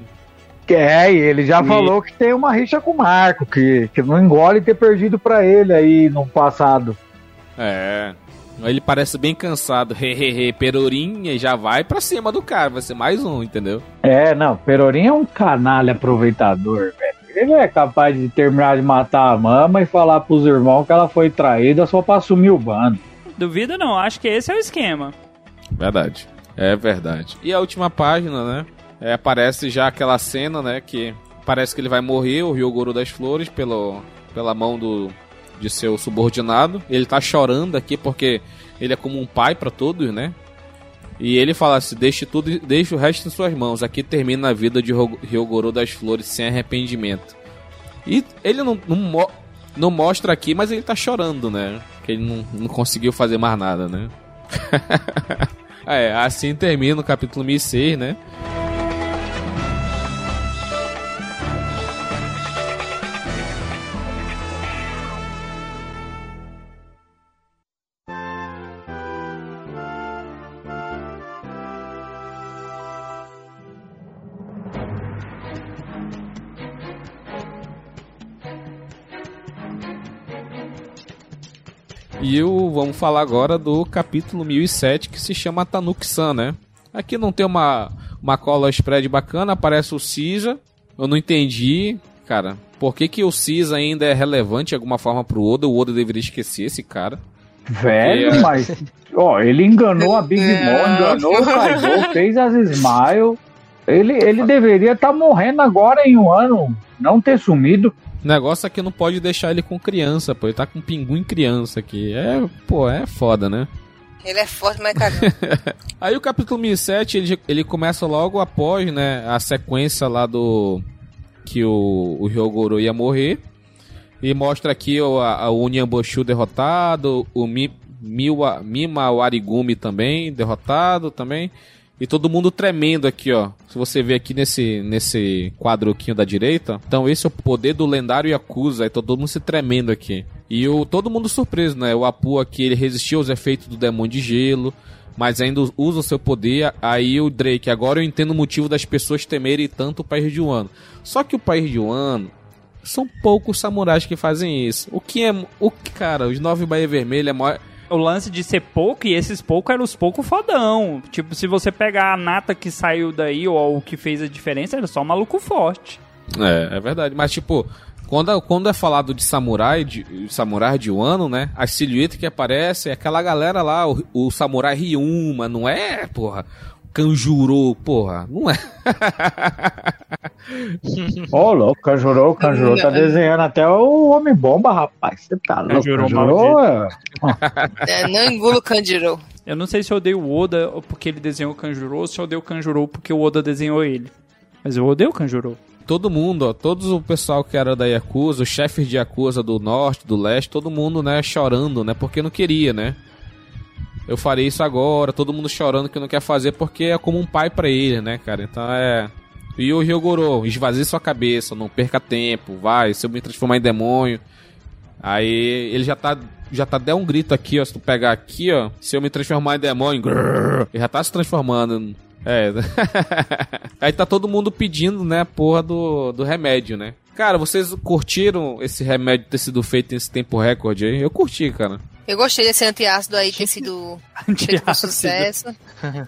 É, e ele já E- falou que tem uma rixa com o Marco, que, que não engole ter perdido pra ele aí no passado. É. Ele parece bem cansado. Hehehe, perorinha e já vai pra cima do cara. Vai ser mais um, entendeu? É, não, Perorim é um canalha aproveitador, velho. Ele é capaz de terminar de matar a mama e falar pros irmãos que ela foi traída só pra assumir o bando. Duvida não, acho que esse é o esquema. Verdade. É verdade. E a última página, né? É, aparece já aquela cena, né? Que parece que ele vai morrer, o Ryogoro das Flores, pelo, pela mão do de seu subordinado. Ele tá chorando aqui porque ele é como um pai pra todos, né? E ele fala assim: deixe tudo, deixe o resto em suas mãos. Aqui termina a vida de Ro- Ryogoro das Flores sem arrependimento. E ele não, não, não mostra aqui, mas ele tá chorando, né? Que ele não, não conseguiu fazer mais nada, né? É, assim termina o capítulo 1006, né? E o, vamos falar agora do capítulo 1007 que se chama Tanuki-san, né? Aqui não tem uma, uma cola spread bacana, aparece o Cisa. Eu não entendi, cara. Por que, que o Cisa ainda é relevante de alguma forma pro Oda? O Oda deveria esquecer esse cara. Velho, É. mas. Ó, ele enganou a Big. Mom, enganou o Kaido, fez as Smile. Ele, ele deveria estar morrendo agora em um ano, não ter sumido. O negócio é que não pode deixar ele com criança, pô. Ele tá com um pinguim criança aqui. É, pô, é foda, né? Ele é forte, mas cagão. Aí o capítulo 1007, ele, ele começa logo após, né, a sequência lá do... Que o, o Hyogoro ia morrer. E mostra aqui o, a, o Unyamboshu derrotado, o Mi, Miwa, Mima Warigumi também derrotado também. E todo mundo tremendo aqui, ó. Se você ver aqui nesse, nesse quadro aqui da direita. Então esse é o poder do lendário Yakuza. Aí todo mundo se tremendo aqui. E o, todo mundo surpreso, né? O Apu aqui, ele resistiu aos efeitos do demônio de gelo. Mas ainda usa o seu poder. Aí o Drake, agora eu entendo o motivo das pessoas temerem tanto o país de Wano. Só que o país de Wano são poucos samurais que fazem isso. O que é. O que, cara, os nove Baía Vermelha é maior. O lance de ser pouco, e esses poucos eram os poucos fodão. Tipo, se você pegar a nata que saiu daí, ou o que fez a diferença, era só maluco forte. É, é verdade. Mas, tipo, quando, quando é falado de samurai, de samurai de Wano, né? A silhueta que aparece é aquela galera lá, o, o samurai Ryuma, não é, porra? Kanjuro, porra, não é. Ô, louco, Kanjuro, Kanjuro tá desenhando até o Homem-Bomba, rapaz. Você tá louco. Kanjuro Kanjuro é... É, não engulo o Kanjiro. Eu não sei se eu odeio o Oda porque ele desenhou o Kanjuro ou se eu odeio o Kanjuro porque o Oda desenhou ele. Mas eu odeio o Kanjuro. Todo mundo, ó, todos o pessoal que era da Yakuza, os chefes de Yakuza do norte, do leste, todo mundo, né, chorando, né, porque não queria, né. Eu farei isso agora, todo mundo chorando que não quer fazer porque é como um pai pra ele, né, cara. Então é. E o Ryogoro, esvazie sua cabeça, não perca tempo, vai, se eu me transformar em demônio. Aí ele já tá. Já tá deu um grito aqui, ó. Se tu pegar aqui, ó. Se eu me transformar em demônio. grrr, ele já tá se transformando. É. Aí tá todo mundo pedindo, né, porra do, do remédio, né? Cara, vocês curtiram esse remédio ter sido feito nesse tempo recorde aí? Eu curti, cara. Eu gostei desse antiácido aí ter sido feito com sucesso.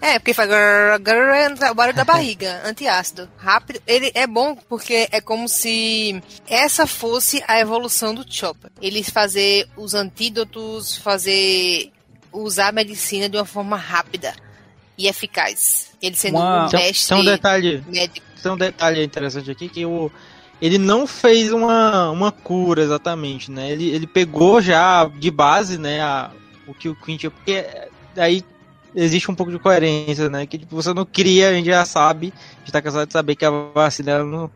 É, porque faz grrr, grrr, o barulho da barriga, antiácido. Rápido. Ele é bom porque é como se essa fosse a evolução do Chopper. Ele fazer os antídotos, fazer usar a medicina de uma forma rápida e eficaz. Ele sendo Uma- um Tem, mestre tem um detalhe, médico. tem um detalhe interessante aqui que o ele não fez uma, uma cura exatamente, né? Ele, ele pegou já de base, né, a, o que o Queen porque aí existe um pouco de coerência, né? Que tipo, você não cria, a gente já sabe, a gente tá cansado de saber que a vacina não,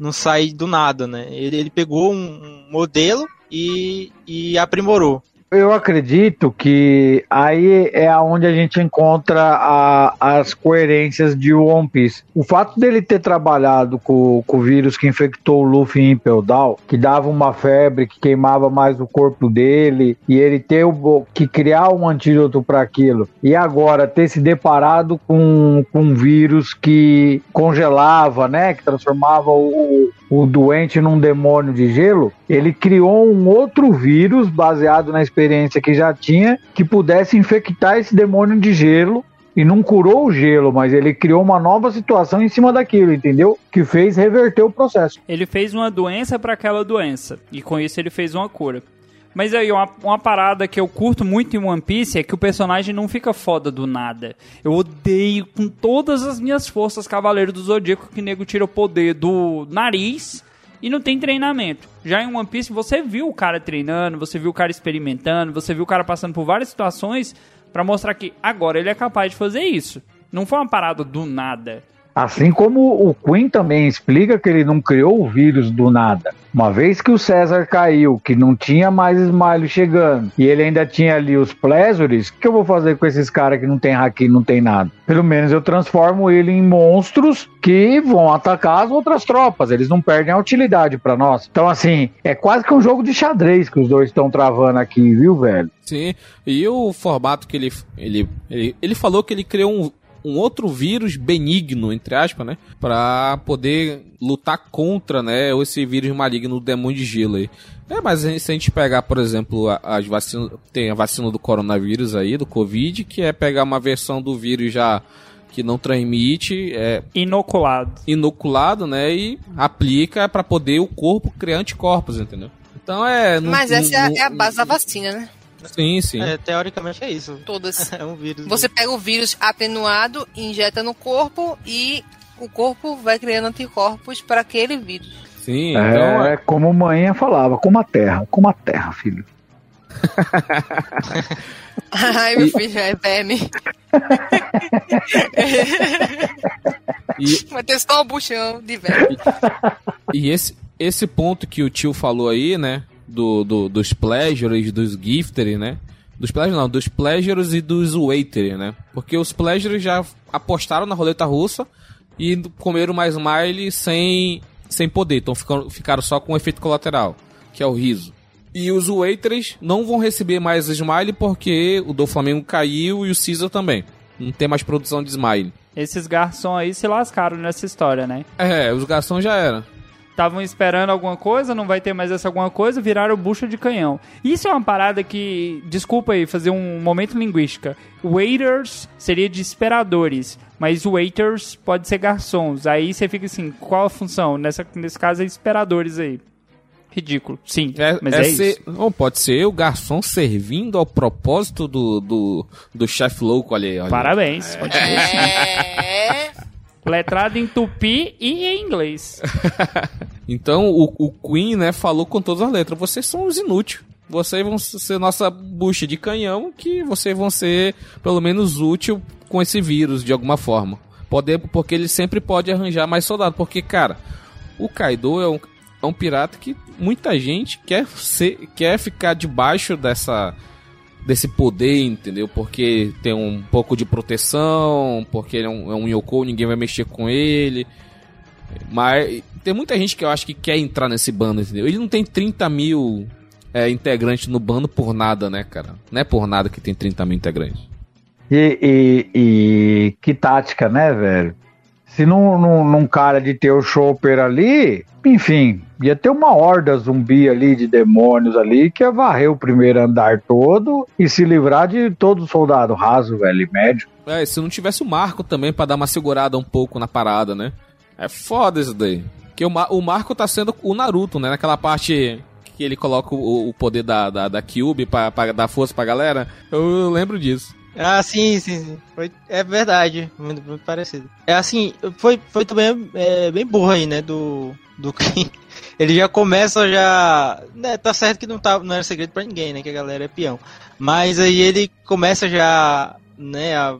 não sai do nada, né? Ele, ele pegou um, um modelo e, e aprimorou. Eu acredito que aí é onde a gente encontra a- as coerências de One Piece. O fato dele ter trabalhado com, com o vírus que infectou o Luffy em Impel Down, que dava uma febre, que queimava mais o corpo dele, e ele ter o- que criar um antídoto para aquilo, e agora ter se deparado com, com um vírus que congelava, né, que transformava o, o doente num demônio de gelo, ele criou um outro vírus baseado na experiência que já tinha que pudesse infectar esse demônio de gelo e não curou o gelo, mas ele criou uma nova situação em cima daquilo, entendeu? Que fez reverter o processo. Ele fez uma doença pra aquela doença. E com isso ele fez uma cura. Mas aí, uma, uma parada que eu curto muito em One Piece é que o personagem não fica foda do nada. Eu odeio com todas as minhas forças Cavaleiro do Zodíaco que nego tira o poder do nariz e não tem treinamento. Já em One Piece você viu o cara treinando, você viu o cara experimentando, você viu o cara passando por várias situações pra mostrar que agora ele é capaz de fazer isso. Não foi uma parada do nada. Assim como o Queen também explica que ele não criou o vírus do nada. Uma vez que o César caiu, que não tinha mais Smile chegando, e ele ainda tinha ali os Pleasures, o que eu vou fazer com esses caras que não tem haki, não tem nada? Pelo menos eu transformo ele em monstros que vão atacar as outras tropas. Eles não perdem a utilidade pra nós. Então, assim, é quase que um jogo de xadrez que os dois estão travando aqui, viu, velho? Sim, e o formato que ele. Ele, ele, ele falou que ele criou um, um outro vírus benigno, entre aspas, né? Pra poder lutar contra, né? Esse vírus maligno do demônio de gelo aí. É, mas se a gente pegar, por exemplo, a- as vacinas. Tem a vacina do coronavírus aí, do Covid, que é pegar uma versão do vírus já que não transmite, é Inoculado. inoculado, né? E aplica pra poder o corpo criar anticorpos, entendeu? Então é. Mas essa é a, não- é a base da vacina, né? Sim, sim. É, teoricamente é isso. Todas. É um vírus. Você pega o vírus atenuado, injeta no corpo e o corpo vai criando anticorpos para aquele vírus. Sim, então. É, como manhã falava, como a terra, como a terra, filho. Ai, meu filho, é verme. E, Vai ter só um buchão de verme. e esse, esse ponto que o tio falou aí, né? Do, do, dos pleasures, dos giftery, né? Dos pleasures não, dos pleasures e dos waitery, né? Porque os pleasures já apostaram na roleta russa e comeram mais smile sem, sem poder. Então ficaram, ficaram só com o efeito colateral, que é o riso. E os waiters não vão receber mais smile porque o do Flamengo caiu e o Caesar também. Não tem mais produção de smile. Esses garçons aí se lascaram nessa história, né? É, os garçons já era. Estavam esperando alguma coisa, não vai ter mais essa alguma coisa, viraram bucha de canhão. Isso é uma parada que, desculpa aí, fazer um momento linguística. Waiters seria de esperadores, mas waiters pode ser garçons. Aí você fica assim, qual a função? Nessa, nesse caso é esperadores aí. Ridículo. Sim, É, mas é é, ser- isso. ou pode ser o garçom servindo ao propósito do, do, do chefe louco, aí. Parabéns. Continua assim. É. Letrado em tupi e em inglês. Então o, o Queen, né, falou com todas as letras: vocês são os inúteis. Vocês vão ser nossa bucha de canhão, que vocês vão ser pelo menos útil com esse vírus de alguma forma. Poder, porque ele sempre pode arranjar mais soldados. Porque, cara, o Kaido é um, é um pirata que muita gente quer, ser, quer ficar debaixo dessa desse poder, entendeu? Porque tem um pouco de proteção, porque ele é um, é um Yoko, ninguém vai mexer com ele. Mas tem muita gente que eu acho que quer entrar nesse bando, entendeu? Ele não tem 30 mil é, integrantes no bando por nada, né, cara? Não é por nada que tem 30 mil integrantes. E, e- e que tática, né, velho? Se num, num, num cara de ter o Chopper ali, enfim, ia ter uma horda zumbi ali de demônios ali que ia varrer o primeiro andar todo e se livrar de todo soldado raso, velho, médio. É, se não tivesse o Marco também pra dar uma segurada um pouco na parada, né? É foda isso daí. Porque o, o Marco tá sendo o Naruto, né? Naquela parte que ele coloca o, o poder da, da, da Cube pra, pra dar força pra galera. Eu lembro disso. Ah, sim, sim, sim. Foi, é verdade. Muito, muito parecido. É assim, foi, foi também é, bem burro aí, né? Do. Do. Ele já começa já. Né, tá certo que não, tá, não era segredo pra ninguém, né? Que a galera é peão. Mas aí ele começa já, né, a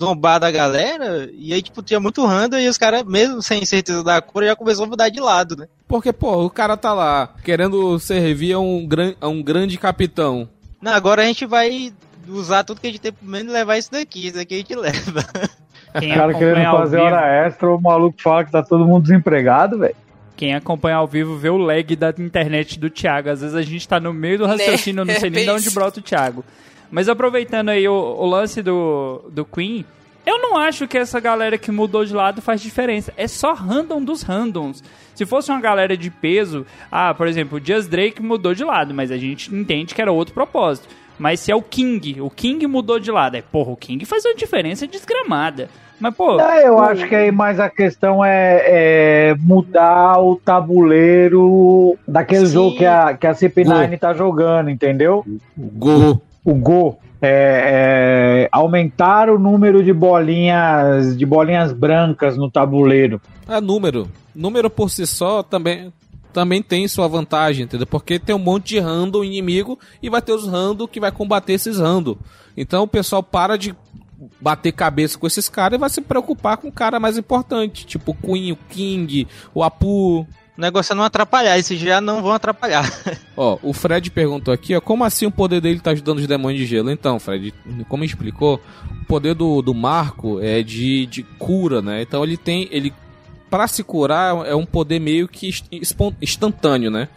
zombar da galera. E aí, tipo, tinha muito random e os caras, mesmo sem certeza da cor, já começou a mudar de lado, né? Porque, pô, o cara tá lá querendo servir a um, gran, a um grande capitão. Não, agora a gente vai usar tudo que a gente tem, pelo menos levar isso daqui. Isso aqui a gente leva. Quem O cara acompanha querendo ao fazer vivo- hora extra, o maluco fala que tá todo mundo desempregado, velho. Quem acompanha ao vivo vê o lag da internet do Thiago. Às vezes a gente tá no meio do raciocínio, eu não sei nem de onde brota o Thiago. Mas aproveitando aí o, o lance do, do Queen, eu não acho que essa galera que mudou de lado faz diferença. É só random dos randoms. Se fosse uma galera de peso, ah, por exemplo, o Just Drake mudou de lado, mas a gente entende que era outro propósito. Mas se é o King, o King mudou de lado, é porra, o King faz uma diferença desgramada. Mas, pô. É, eu o- acho que aí mais a questão é, é mudar o tabuleiro daquele Sim. jogo que a, que a CP9 tá jogando, entendeu? Go. O Go. É, é, aumentar o número de bolinhas de bolinhas brancas no tabuleiro. É número. Número por si só também, também tem sua vantagem, entendeu? Porque tem um monte de random inimigo e vai ter os random que vai combater esses random. Então o pessoal para de bater cabeça com esses caras e vai se preocupar com o cara mais importante, tipo o Queen, o King, o Apu. O negócio é não atrapalhar, esses já não vão atrapalhar. Ó, o Fred perguntou aqui, ó, como assim o poder dele tá ajudando os demônios de gelo? Então, Fred, como explicou, o poder do, do Marco é de, de cura, né? Então ele tem, ele para se curar é um poder meio que instantâneo, né?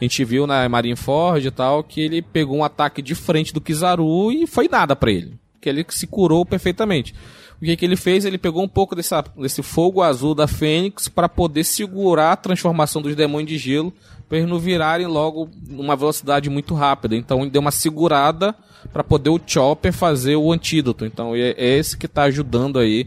A gente viu na Marineford e tal que ele pegou um ataque de frente do Kizaru e foi nada pra ele, que ele se curou perfeitamente. O que, que ele fez? Ele pegou um pouco dessa, desse fogo azul da Fênix para poder segurar a transformação dos demônios de gelo para eles não virarem logo numa velocidade muito rápida. Então ele deu uma segurada para poder o Chopper fazer o antídoto. Então é, é esse que tá ajudando aí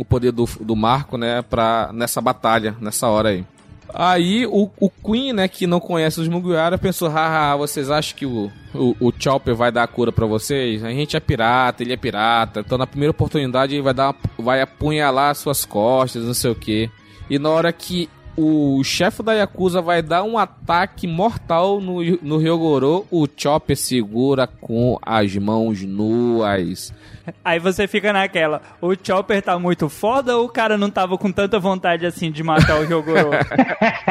o poder do, do Marco, né, pra, nessa batalha, nessa hora aí. Aí o, o Queen, né, que não conhece os Mugiwara, pensou, haha, vocês acham que o, o, o Chopper vai dar a cura pra vocês? A gente é pirata, ele é pirata, então na primeira oportunidade ele vai, dar, vai apunhalar suas costas, não sei o que. E na hora que o chefe da Yakuza vai dar um ataque mortal no, no Ryogoro, o Chopper segura com as mãos nuas. Aí você fica naquela, o Chopper tá muito foda ou o cara não tava com tanta vontade assim de matar o Ryogoro?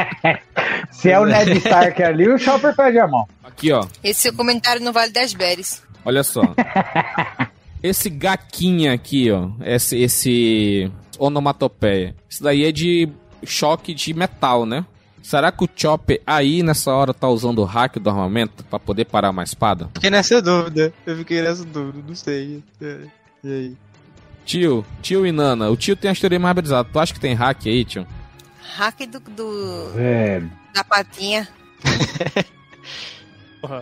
Se é o Ned Stark ali, o Chopper perde a mão. Aqui, ó. Esse seu comentário no Vale das Berries. Olha só. esse gaquinha aqui, ó. Esse, esse onomatopeia. Isso daí é de choque de metal, né? Será que o Chopper aí nessa hora tá usando o hack do armamento pra poder parar uma espada? Fiquei nessa dúvida. Eu fiquei nessa dúvida, não sei. É, E aí? Tio, tio e Nana, o tio tem a teoria mais brisada. Tu acha que tem hack aí, tio? Hack do, do- Velho. da patinha.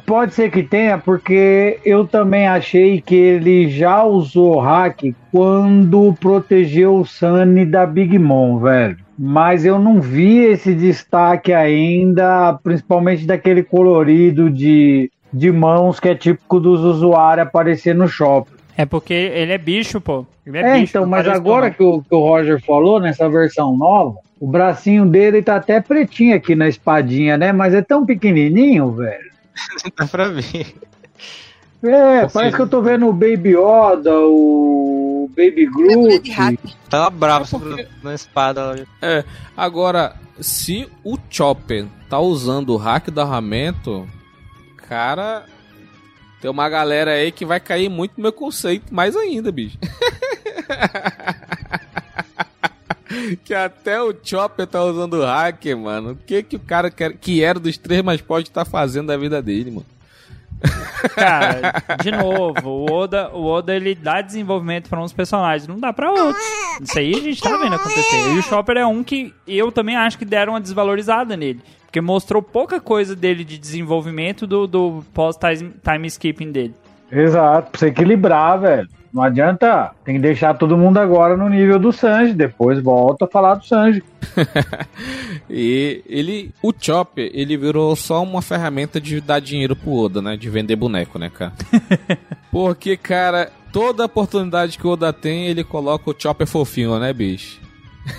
Pode ser que tenha, porque eu também achei que ele já usou hack quando protegeu o Sunny da Big Mom, velho. Mas eu não vi esse destaque ainda, principalmente daquele colorido de, de mãos que é típico dos usuários aparecer no shopping. é porque ele é bicho, pô. Ele é, É, bicho. então, mas agora que o, que o Roger falou, nessa versão nova, o bracinho dele tá até pretinho aqui na espadinha, né? Mas é tão pequenininho, velho. Dá pra ver. É, Ou parece que eu tô vendo o Baby Yoda, o Baby É Groot. Tava bravo É porque- na espada. lá. Agora, se o Chopper tá usando o hack do armamento, cara, tem uma galera aí que vai cair muito no meu conceito, mais ainda, bicho. que até o Chopper tá usando o hack, mano. O que que o cara quer, que era dos três mais pode tá fazendo da vida dele, mano? Cara, de novo, o Oda, o Oda ele dá desenvolvimento pra uns personagens, não dá pra outros. Isso aí a gente tá vendo acontecer. E o Chopper é um que eu também acho que deram uma desvalorizada nele. Porque mostrou pouca coisa dele de desenvolvimento do, do pós-time time skipping dele. Exato, pra você equilibrar, velho. Não adianta, tem que deixar todo mundo agora no nível do Sanji, depois volta a falar do Sanji. E ele, o Chopper, ele virou só uma ferramenta de dar dinheiro pro Oda, né? De vender boneco, né, cara? Porque, cara, toda oportunidade que o Oda tem, ele coloca o Chopper fofinho, né, bicho?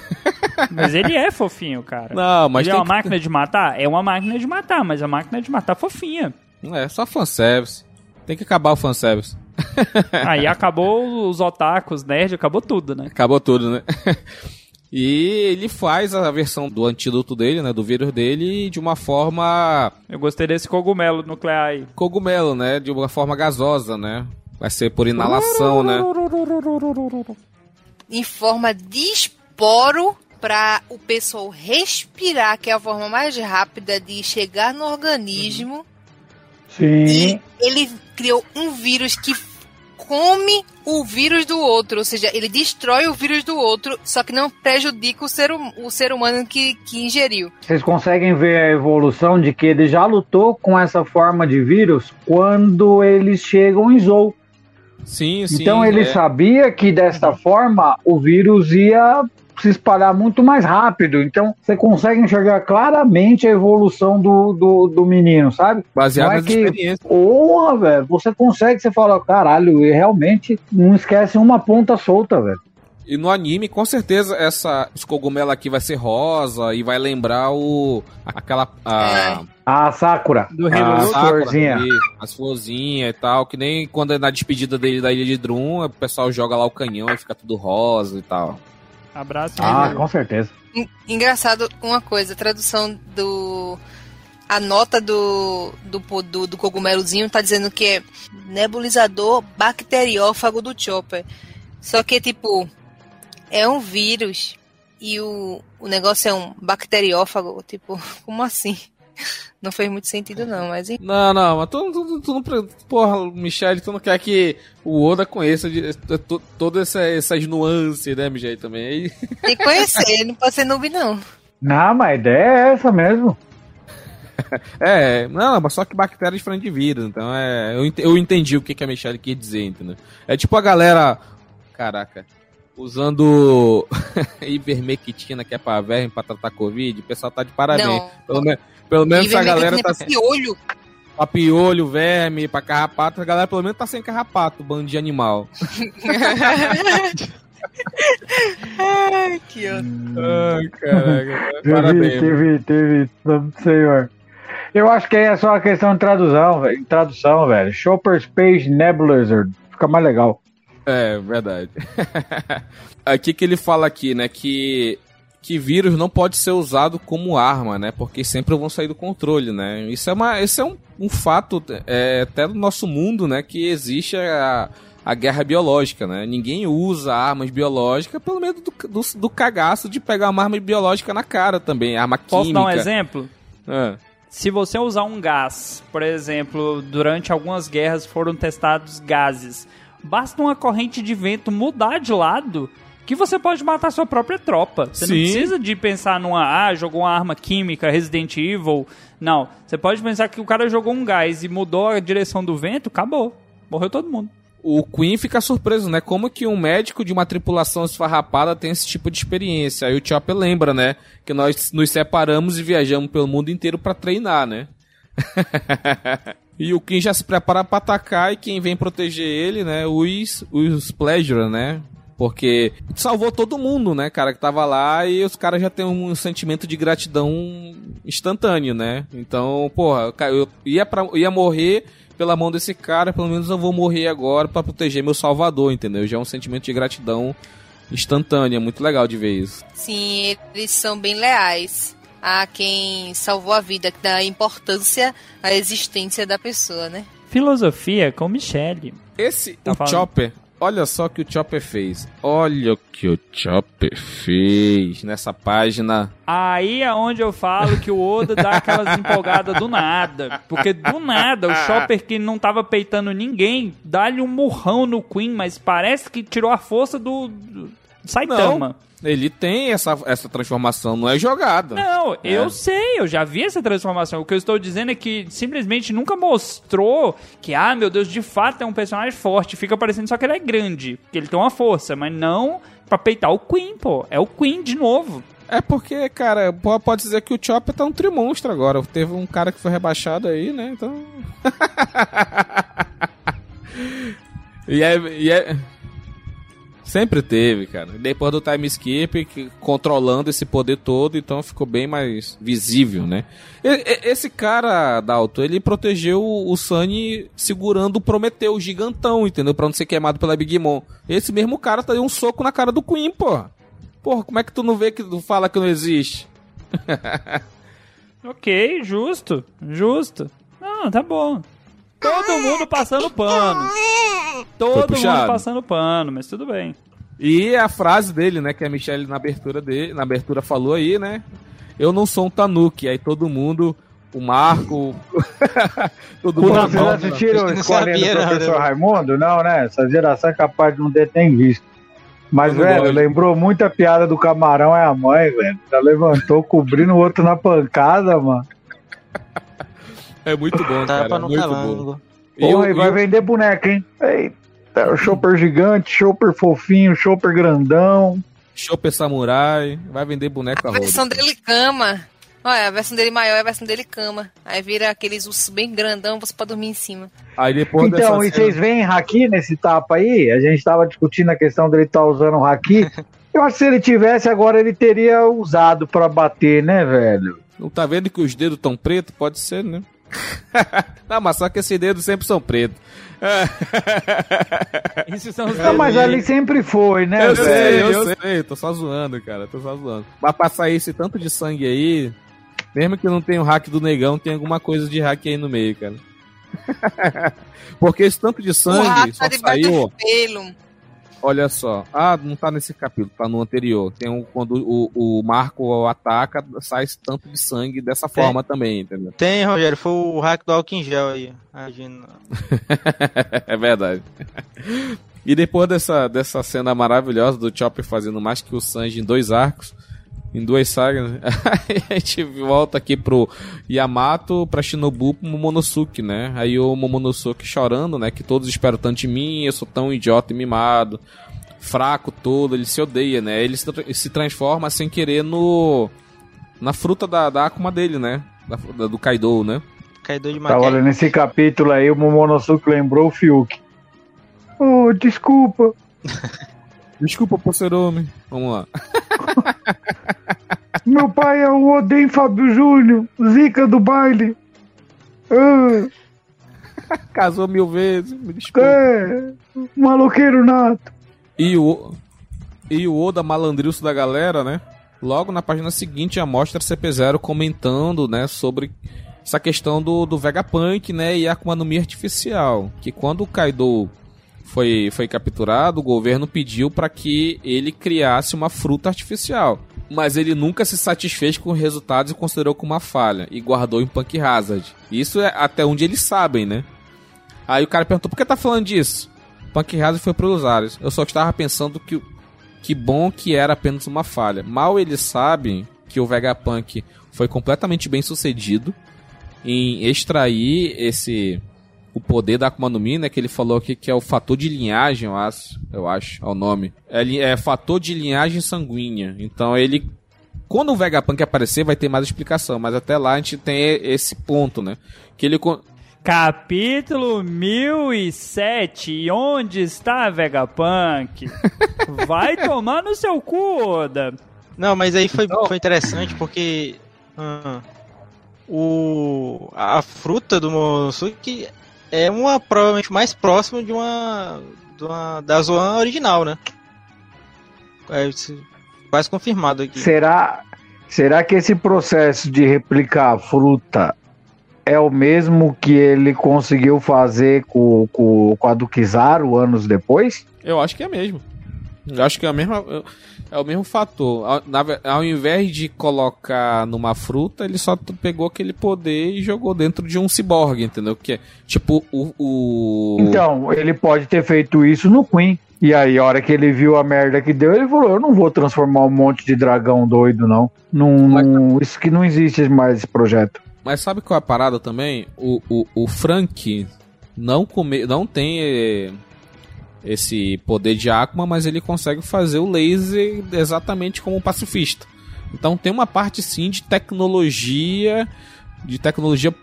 Mas ele é fofinho, cara. Não, mas ele é uma que- máquina de matar? É uma máquina de matar, mas a máquina de matar fofinha. É, só fanservice. Tem que acabar o fanservice. Aí acabou os otakus, nerd, acabou tudo, né? Acabou tudo, né? E ele faz a versão do antídoto dele, né? Do vírus dele, de uma forma Eu gostei desse cogumelo nuclear aí. cogumelo, né? De uma forma gasosa, né? Vai ser por inalação, né? Em forma de esporo para o pessoal respirar, que é a forma mais rápida de chegar no organismo. Sim. E ele criou um vírus que come o vírus do outro, ou seja, ele destrói o vírus do outro, só que não prejudica o ser, hum- o ser humano que, que ingeriu. Vocês conseguem ver a evolução de que ele já lutou com essa forma de vírus quando eles chegam em Zou. Sim, sim. então ele é. sabia que desta forma o vírus ia se espalhar muito mais rápido. Então você consegue enxergar claramente a evolução do, do, do menino, sabe? Baseado Não é nas que- experiências. Porra, velho, você consegue, você fala, caralho, e realmente não esquece uma ponta solta, velho. E no anime, com certeza, essa, esse cogumelo aqui vai ser rosa e vai lembrar o. aquela. A, A Sakura, Do a Hiruruki. Sakura, florzinha. as florzinhas e tal, que nem quando é na despedida dele da ilha de Drum, o pessoal joga lá o canhão e fica tudo rosa e tal. Abraço. Ah, com certeza. En- Engraçado uma coisa, a tradução do. A nota do, do, do, do cogumelozinho tá dizendo que é nebulizador bacteriófago do Chopper. Só que, tipo, é um vírus e o, o negócio é um bacteriófago. Tipo, como assim? Não fez muito sentido, não, mas enfim. Não, não, mas tu, tu, tu não. Porra, Michele, tu não quer que o Oda conheça to- todas essa, essas nuances, né, Michele, também. Tem que conhecer, não pode ser noob, não. Não, mas a ideia é essa mesmo. É, não, mas só que bactéria é diferente de vírus, então é. Eu, eu entendi o que, que a Michelle quis dizer, entendeu? É tipo a galera. Caraca. Usando ivermectina, que é pra verme, pra tratar Covid, o pessoal tá de parabéns. Não. Pelo, me- pelo menos a galera tá sem olho. pra piolho, verme, pra carrapato, a galera pelo menos tá sem carrapato, bando de animal. Ai, que ótimo. Ai, caraca. Teve, Parabéns. teve, teve, senhor. Eu acho que aí é só uma questão de tradução, velho. Tradução, velho. Chopper Space Nebulizer. Fica mais legal. É, verdade. aqui que ele fala aqui, né, que que vírus não pode ser usado como arma, né? Porque sempre vão sair do controle, né? Isso é, uma, isso é um, um fato é, até do nosso mundo, né? Que existe a, a guerra biológica, né? Ninguém usa armas biológicas pelo medo do, do, do cagaço de pegar uma arma biológica na cara também, arma Posso química. dar um exemplo? É. Se você usar um gás, por exemplo, durante algumas guerras foram testados gases, basta uma corrente de vento mudar de lado que você pode matar sua própria tropa. Você não Sim. precisa de pensar numa, ah, jogou uma arma química, Resident Evil. Não, você pode pensar que o cara jogou um gás e mudou a direção do vento, acabou. Morreu todo mundo. O Queen fica surpreso, né? Como que um médico de uma tripulação esfarrapada tem esse tipo de experiência? Aí o Chopper lembra, né? Que nós nos separamos e viajamos pelo mundo inteiro pra treinar, né? e o Queen já se prepara pra atacar e quem vem proteger ele, né? Os, os Pleasure, né? Porque salvou todo mundo, né, cara, que tava lá e os caras já têm um sentimento de gratidão instantâneo, né? Então, porra, eu ia, pra, ia morrer pela mão desse cara, pelo menos eu vou morrer agora pra proteger meu salvador, entendeu? Já é um sentimento de gratidão instantâneo, é muito legal de ver isso. Sim, eles são bem leais a quem salvou a vida, que dá importância à existência da pessoa, né? Filosofia com Michele. Esse, Tá o falando. Chopper, olha só o que o Chopper fez. Olha o que o Chopper fez nessa página. Aí é onde eu falo que o Oda dá aquelas empolgadas do nada. Porque do nada, o Chopper que não tava peitando ninguém, dá-lhe um murrão no Queen, mas parece que tirou a força do, do Saitama. Ele tem essa, essa transformação, não é jogada. Não, É. eu sei, eu já vi essa transformação. O que eu estou dizendo é que simplesmente nunca mostrou que, ah, meu Deus, de fato é um personagem forte. Fica parecendo só que ele é grande, que ele tem uma força, mas não pra peitar o Queen, pô. É o Queen de novo. É porque, cara, po- pode dizer que o Chopper tá um trimonstro agora. Teve um cara que foi rebaixado aí, né? Então. e é. E é... Sempre teve, cara. Depois do time skip, que- controlando esse poder todo, então ficou bem mais visível, né? E- e- Esse cara, Dalton, ele protegeu o Sunny segurando o Prometeu gigantão, entendeu? Pra não ser queimado pela Big Mom. Esse mesmo cara tá deu um soco na cara do Queen, porra. Porra, como é que tu não vê que tu fala que não existe? Ok, justo, justo. Não, tá bom. Todo mundo passando pano. Todo mundo passando pano, mas tudo bem. E a frase dele, né, que a Michelle na abertura dele, na abertura falou aí, né? Eu não sou um Tanuki. Aí todo mundo, o Marco, todo mundo. Vocês Não, assistiram não a escolinha do sabia, não, professor né? Raimundo? Não, né? Essa geração é capaz de não ter nem visto. Mas, não velho, gosto. lembrou muito a piada do camarão é a mãe, velho. Já levantou cobrindo o outro na pancada, mano. É muito bom, Tá cara. pra no muito bom. calango. O- Porra, e e vai vender boneca, hein? Eita, o chopper gigante, chopper fofinho, chopper grandão. Chopper Samurai, vai vender boneco a A roda. versão dele cama. Olha, a versão dele maior é a versão dele cama. Aí vira aqueles ursos bem grandão, você pode dormir em cima. Aí depois Então, e dessa vocês veem haki nesse tapa aí? A gente tava discutindo a questão dele estar usando o haki. Eu acho que se ele tivesse agora, ele teria usado pra bater, né, velho? Não tá vendo que os dedos tão pretos? Pode ser, né? não, mas só que esses dedos sempre são pretos. Isso são os Não, mas ali sempre foi, né, eu sei, eu sei, tô só zoando, cara, tô só zoando. Mas pra sair esse tanto de sangue aí, mesmo que não tenha o hack do negão, tem alguma coisa de hack aí no meio, cara. Porque esse tanto de sangue só tá saiu, pelo. Olha só. Ah, não tá nesse capítulo, tá no anterior. Tem um, quando o, o Marco ataca, sai tanto de sangue dessa Tem. forma também, entendeu? Tem, Rogério, foi o hack do álcool em gel aí. Agindo. é verdade. E depois dessa, dessa cena maravilhosa do Chopper fazendo mais que o Sanji em dois arcos, em duas sagas, né? aí a gente volta aqui pro Yamato, pra Shinobu, pro Momonosuke, né? Aí o Momonosuke chorando, né? Que todos esperam tanto de mim, eu sou tão idiota e mimado. fraco todo, ele se odeia, né? Ele se, tra- se transforma sem querer no. na fruta da, da Akuma dele, né? Da- da- do Kaido, né? Kaido de Tá Maquete. olhando nesse capítulo aí, o Momonosuke lembrou o Fiuk. Oh, desculpa. Desculpa por ser homem. Vamos lá. Meu pai é o Oden Fábio Júnior, zica do baile. Ah, Casou mil vezes, me desculpa. é, maloqueiro nato. E o, e o Oda malandrilso da galera, né? Logo na página seguinte já mostra CP0 comentando, né, sobre essa questão do, do Vegapunk, né, e a Akuma no Mi artificial. Que quando o Kaido foi, foi capturado, o governo pediu para que ele criasse uma fruta artificial. Mas ele nunca se satisfez com os resultados e considerou como uma falha, e guardou em Punk Hazard. Isso é até onde eles sabem, né? Aí o cara perguntou, por que tá falando disso? Punk Hazard foi para os usuários. Eu só estava pensando que que bom que era apenas uma falha. Mal eles sabem que o Vegapunk foi completamente bem sucedido em extrair esse o poder da Akuma no Mi, né, que ele falou aqui que é o fator de linhagem, eu acho, eu acho, é o nome. É, é fator de linhagem sanguínea. Então ele quando o Vegapunk aparecer vai ter mais explicação, mas até lá a gente tem esse ponto, né? Que ele Capítulo 1007. E onde está Vegapunk? Vai tomar no seu cu, Oda. Não, mas aí foi, Então- foi interessante porque ah, o, a fruta do Momonosuke é uma provavelmente mais próxima de uma, de uma da Zoan original, né? É isso- quase confirmado aqui. Será, será que esse processo de replicar a fruta é o mesmo que ele conseguiu fazer com, com, com a do Kizaru anos depois? Eu acho que é mesmo. Eu acho que é a mesma. É o mesmo fator. Ao, na ve- ao invés de colocar numa fruta, ele só pegou aquele poder e jogou dentro de um ciborgue, entendeu? Que é tipo o. o... Então, ele pode ter feito isso no Queen. E aí, a hora que ele viu a merda que deu, ele falou: Eu não vou transformar um monte de dragão doido, não. não, Mas- não- isso que não existe mais esse projeto. Mas sabe qual é a parada também? O, o, o Frank não, come, não tem eh, esse poder de Akuma, mas ele consegue fazer o laser exatamente como um pacifista. Então tem uma parte sim de tecnologia, de tecnologia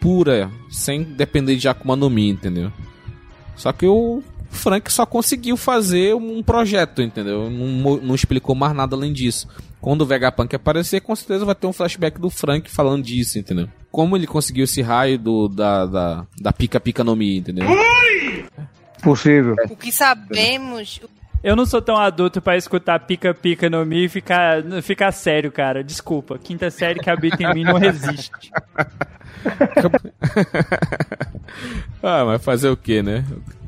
pura, sem depender de Akuma no Mi, entendeu? Só que o Frank só conseguiu fazer um projeto, entendeu? Não, não explicou mais nada além disso. Quando o Vegapunk aparecer, com certeza vai ter um flashback do Frank falando disso, entendeu? Como ele conseguiu esse raio do, da, da, da pica-pica no Mi, entendeu? Possível. O que sabemos. Eu não sou tão adulto pra escutar pica-pica no Mi e ficar, ficar sério, cara. Desculpa. Quinta série que habita em mim não resiste. ah, mas fazer o que, né?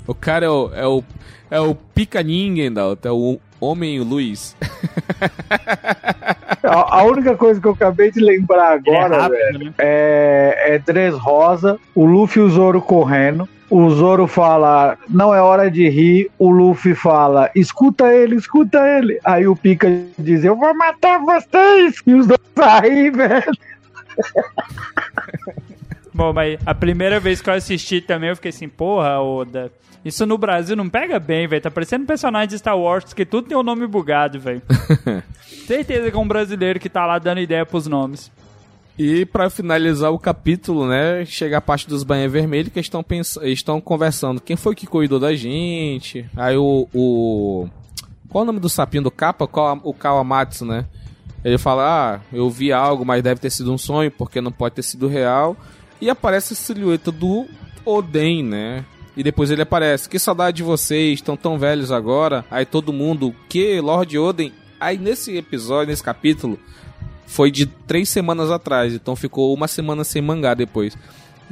O cara é o, é o, é o pica ninguém, Dalton, é o homem Luiz. A, a única coisa que eu acabei de lembrar é agora, rápido, velho, né? é, é Dres Rosa, o Luffy e o Zoro correndo. O Zoro fala, não é hora de rir. O Luffy fala, escuta ele, escuta ele. Aí o Pika diz, eu vou matar vocês. E os dois saem, velho. Bom, mas a primeira vez que eu assisti também, eu fiquei assim, porra, Oda. Isso no Brasil não pega bem, velho. Tá parecendo um personagem de Star Wars que tudo tem o nome bugado, velho. Certeza que é um brasileiro que tá lá dando ideia pros nomes. E pra finalizar o capítulo, né, chega a parte dos banhas vermelhos que estão estão conversando. Quem foi que cuidou da gente? Aí o, o qual o nome do sapinho do capa? Qual- O Kawamatsu, né? Ele fala: "Ah, eu vi algo, mas deve ter sido um sonho, porque não pode ter sido real". E aparece a silhueta do Oden, né? E depois ele aparece: "Que saudade de vocês, estão tão velhos agora". Aí todo mundo: "Que Lord Oden?". Aí nesse episódio, nesse capítulo, foi de três semanas atrás, então ficou uma semana sem mangá depois.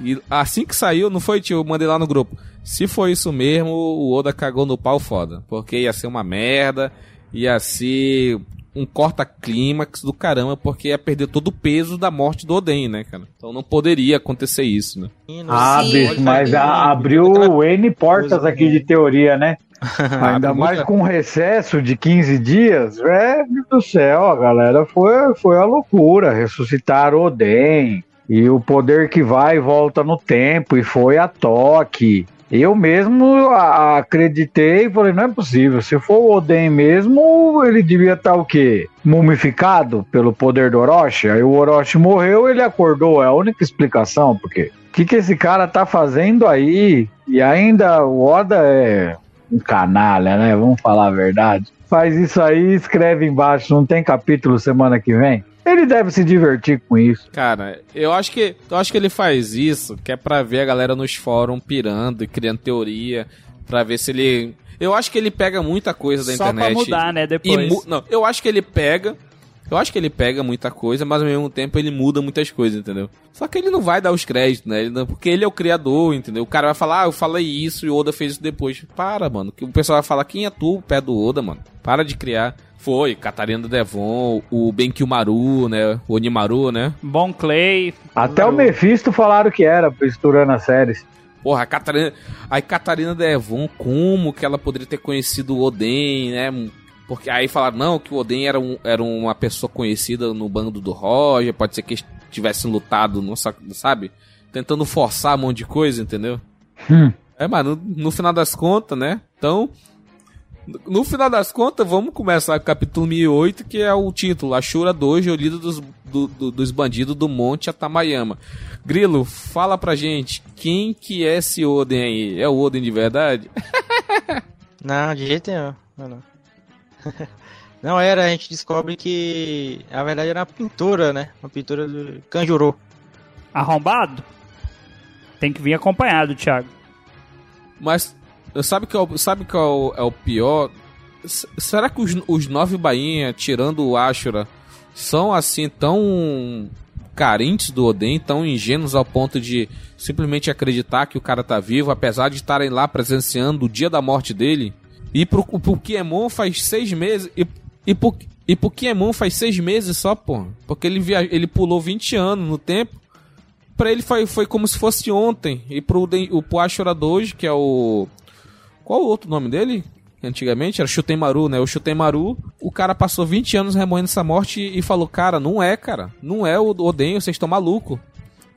E assim que saiu, não foi, tio? Eu mandei lá no grupo. Se foi isso mesmo, o Oda cagou no pau foda. Porque ia ser uma merda, ia ser um corta-clímax do caramba, porque ia perder todo o peso da morte do Oden, né, cara? Então não poderia acontecer isso, né? Ah, Sim. bicho, mas a- abriu N portas aqui de teoria, né? Ainda mais com um recesso de 15 dias, velho do céu, a galera foi, foi a loucura. Ressuscitaram Oden e o poder que vai e volta no tempo, e foi a toque. Eu mesmo acreditei e falei, não é possível. Se for o Oden mesmo, ele devia estar o quê? Mumificado pelo poder do Orochi. Aí o Orochi morreu, ele acordou. É a única explicação, porque o que, que esse cara tá fazendo aí? E ainda o Oda é um canalha, né? Vamos falar a verdade. Faz isso aí, escreve embaixo. Não tem capítulo semana que vem? Ele deve se divertir com isso. Cara, eu acho que eu acho que ele faz isso, que é pra ver a galera nos fóruns pirando e criando teoria, pra ver se ele Eu acho que ele pega muita coisa da Só internet. pra mudar, né, e depois. mu- Não, eu acho que ele pega eu acho que ele pega muita coisa, mas ao mesmo tempo ele muda muitas coisas, entendeu? Só que ele não vai dar os créditos, né? Ele não- porque ele é o criador, entendeu? O cara vai falar, ah, eu falei isso e o Oda fez isso depois. Para, mano. Que o pessoal vai falar, quem é tu, pé do Oda, mano? Para de criar. Foi, Catarina Devon, o Benkimaru, né? O Onimaru, né? Bom Clay. Até o Mephisto falaram que era, misturando as séries. Porra, a Catarina, a Catarina Devon, como que ela poderia ter conhecido o Oden, né? Porque aí falaram, não, que o Oden era, um, era uma pessoa conhecida no bando do Roger, pode ser que eles tivessem lutado, não sa- sabe? Tentando forçar um monte de coisa, entendeu? Hum. É, mas no, no final das contas, né? Então, no- final das contas, vamos começar o capítulo 1008, que é o título, Ashura Dojo, o líder dos, do- do- dos bandidos do Monte Atamayama. Grilo, fala pra gente, quem que é esse Oden aí? É o Oden de verdade? Não, de jeito nenhum. Não, não. Não era, a gente descobre que a verdade era uma pintura, né? Uma pintura do Kanjuro. Arrombado? Tem que vir acompanhado, Thiago. Mas, sabe que é o, sabe que é o, é o pior? S- será que os, os nove bainha, tirando o Ashura, são assim tão carentes do Oden, tão ingênuos ao ponto de simplesmente acreditar que o cara tá vivo, apesar de estarem lá presenciando o dia da morte dele? E pro, pro Kiemon faz seis meses. E, e, pro, e pro Kiemon faz seis meses só, pô. Porque ele, via, ele pulou 20 anos no tempo. Pra ele foi, foi como se fosse ontem. E pro, o, pro Ashura Doji, que é o. Qual o outro nome dele? Antigamente era Shutemaru, né? O Shutemaru, o cara passou 20 anos remoendo essa morte e falou: Cara, não é, cara. Não é o Oden, vocês estão maluco.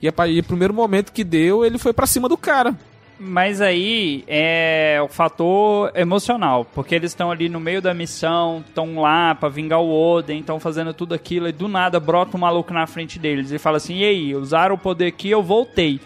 E o primeiro momento que deu, ele foi pra cima do cara. Mas aí é o fator emocional, porque eles estão ali no meio da missão, estão lá pra vingar o Oden, estão fazendo tudo aquilo e do nada brota um maluco na frente deles e fala assim: "E aí, usaram o poder aqui, eu voltei".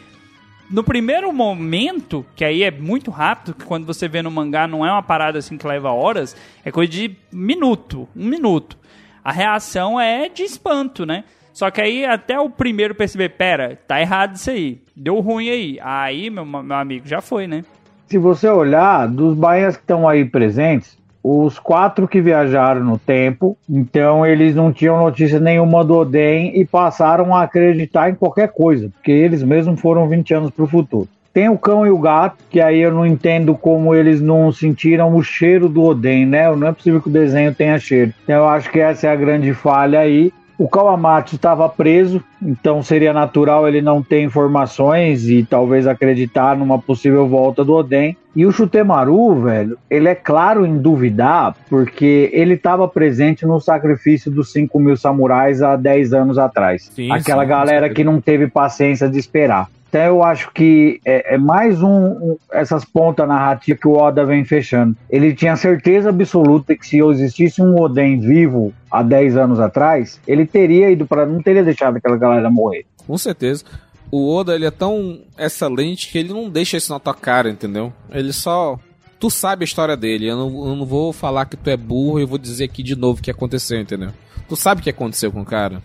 No primeiro momento, que aí é muito rápido, que quando você vê no mangá não é uma parada assim que leva horas, é coisa de minuto, um minuto. A reação é de espanto, né? Só que aí até o primeiro perceber, pera, tá errado isso aí, deu ruim aí. Aí, meu, meu amigo, já foi, né? Se você olhar, dos bainhas que estão aí presentes, os quatro que viajaram no tempo, então eles não tinham notícia nenhuma do Oden e passaram a acreditar em qualquer coisa, porque eles mesmos foram 20 anos para o futuro. Tem o cão e o gato, que aí eu não entendo como eles não sentiram o cheiro do Oden, né? Não é possível que o desenho tenha cheiro. Então eu acho que essa é a grande falha aí. O Kawamatsu estava preso, então seria natural ele não ter informações e talvez acreditar numa possível volta do Oden. E o Shutemaru, velho, ele é claro em duvidar, porque ele estava presente no sacrifício dos 5 mil samurais há 10 anos atrás. Sim, Aquela sim, galera que não teve paciência de esperar. Então eu acho que é, é mais um, um- essas pontas narrativas que o Oda vem fechando. Ele tinha certeza absoluta que se existisse um Oden vivo há 10 anos atrás, ele teria ido para não teria deixado aquela galera morrer. Com certeza. O Oda, ele é tão excelente que ele não deixa isso na tua cara, entendeu? Ele só. Tu sabe a história dele. Eu não, eu não vou falar que tu é burro e eu vou dizer aqui de novo o que aconteceu, entendeu? Tu sabe o que aconteceu com o cara.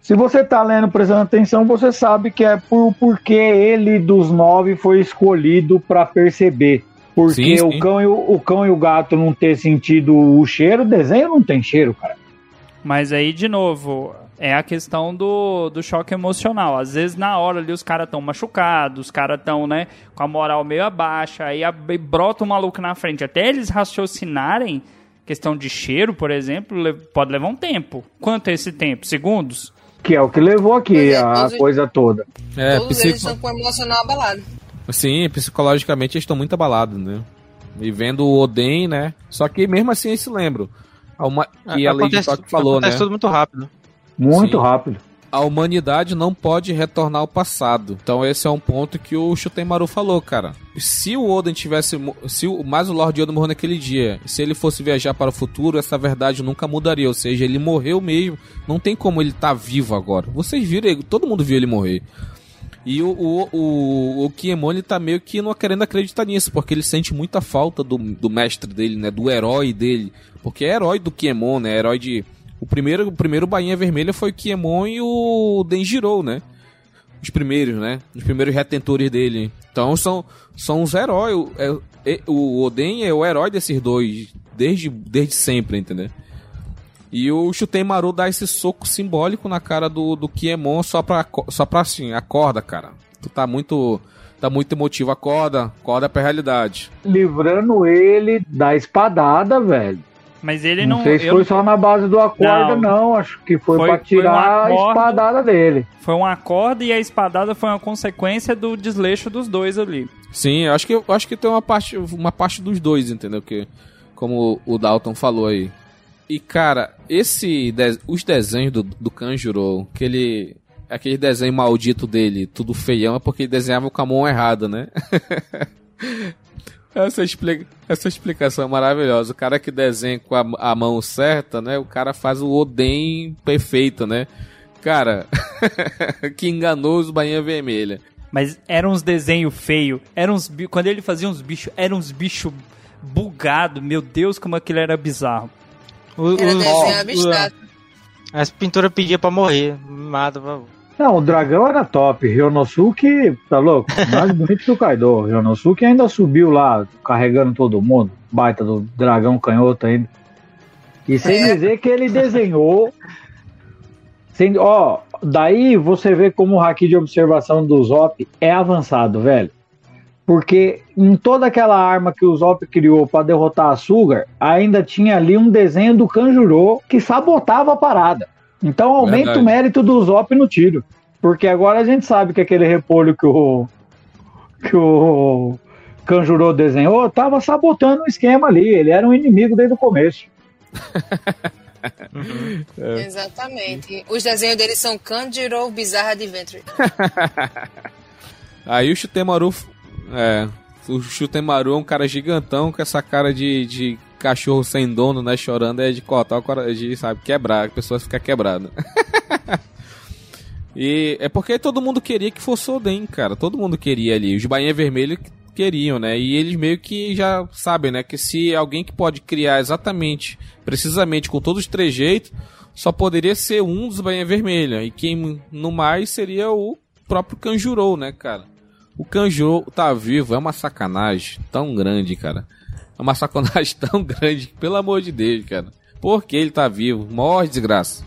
Se você tá lendo prestando atenção, você sabe que é por porque ele dos nove foi escolhido para perceber. Porque Sim, sim. O, cão e o, o cão e o gato não ter sentido o cheiro, o desenho não tem cheiro, cara. Mas aí, de novo, é a questão do, do choque emocional. Às vezes, na hora ali, os caras estão machucados, os caras estão, né, com a moral meio abaixa, aí a- brota um maluco na frente. Até eles raciocinarem, questão de cheiro, por exemplo, pode levar um tempo. Quanto é esse tempo? Segundos? Que é o que levou aqui é, a todos- coisa toda. É, Todos psico- eles estão com o emocional abalado. Sim, psicologicamente eles estão muito abalados, né? E vendo o Oden, né? Só que mesmo assim eles se lembram. A Uma... E a Lady Talk falou, né? acontece tudo muito rápido. Muito Sim. rápido. A humanidade não pode retornar ao passado. Então esse é um ponto que o Shutemaru falou, cara. Se o Oden tivesse, se o mais o Lord Yoda morreu naquele dia, se ele fosse viajar para o futuro, essa verdade nunca mudaria, ou seja, ele morreu mesmo. Não tem como ele estar tá vivo agora. Vocês viram, todo mundo viu ele morrer. E o, o, o, o Kiemon, ele tá meio que não querendo acreditar nisso, porque ele sente muita falta do, do mestre dele, né? Do herói dele. Porque é herói do Kiemon, né? Herói de. O primeiro, o primeiro Bainha Vermelha foi o Kiemon e o Denjiro, né? Os primeiros, né? Os primeiros retentores dele. Então são, são os heróis. O, é, o Oden é o herói desses dois. Desde, desde sempre, entendeu? E o Shutemaru dá esse soco simbólico na cara do, do Kiemon só pra, só pra assim, acorda, cara. Tu tá muito. Tá muito emotivo, acorda, acorda pra realidade. Livrando ele da espadada, velho. Mas ele não. Não sei se foi só na base do acorda, não. não. Acho que foi, foi pra tirar foi um a espadada dele. Foi um acorda e a espadada foi uma consequência do desleixo dos dois ali. Sim, acho que acho que tem uma parte, uma parte dos dois, entendeu? Que, como o Dalton falou aí. E, cara, esse de... os desenhos do, do Kanjuro, que ele. Aquele desenho maldito dele, tudo feião, é porque ele desenhava com a mão errada, né? essa, explica... essa explicação é maravilhosa. O cara que desenha com a, a mão certa, né? O cara faz o Oden perfeito, né? Cara, que enganou os Bainha Vermelha. Mas eram uns desenhos feios. Eram uns, quando ele fazia uns bichos, eram uns bichos bugados. Meu Deus, como aquilo era bizarro. O, Era desenho abstrato. As pinturas pediam pra morrer. Mata, por Não, o dragão era top. Ryonosuke, tá louco? Mais bonito que o Kaido. Ryonosuke ainda subiu lá, carregando todo mundo. Baita do dragão canhoto ainda. E sem é. dizer que ele desenhou. sem, ó, daí você vê como o haki de observação do Zop é avançado, velho. Porque em toda aquela arma que o Zop criou para derrotar a Sugar, ainda tinha ali um desenho do Kanjuro que sabotava a parada. Então aumenta Verdade. o mérito do Zop no tiro. Porque agora a gente sabe que aquele repolho que o que o Kanjuro desenhou tava sabotando o esquema ali. Ele era um inimigo desde o começo. uhum. é. Exatamente. Os desenhos dele são Kanjuro Bizarre Adventure. Aí o Shutemaru é. O Chutemaru é um cara gigantão com essa cara de, de cachorro sem dono, né? Chorando, é de cortar o coração, de, sabe, quebrar, a pessoa fica quebrada. e é porque todo mundo queria que fosse Oden, cara. Todo mundo queria ali. Os Bainha Vermelho queriam, né? E eles meio que já sabem, né? Que se alguém que pode criar exatamente, precisamente com todos os trejeitos, só poderia ser um dos Bainha Vermelha. E quem no mais seria o próprio Kanjuro, né, cara? O Kanjo tá vivo é uma sacanagem tão grande, cara. É uma sacanagem tão grande, pelo amor de Deus, cara. Por que ele tá vivo? Morre, desgraça.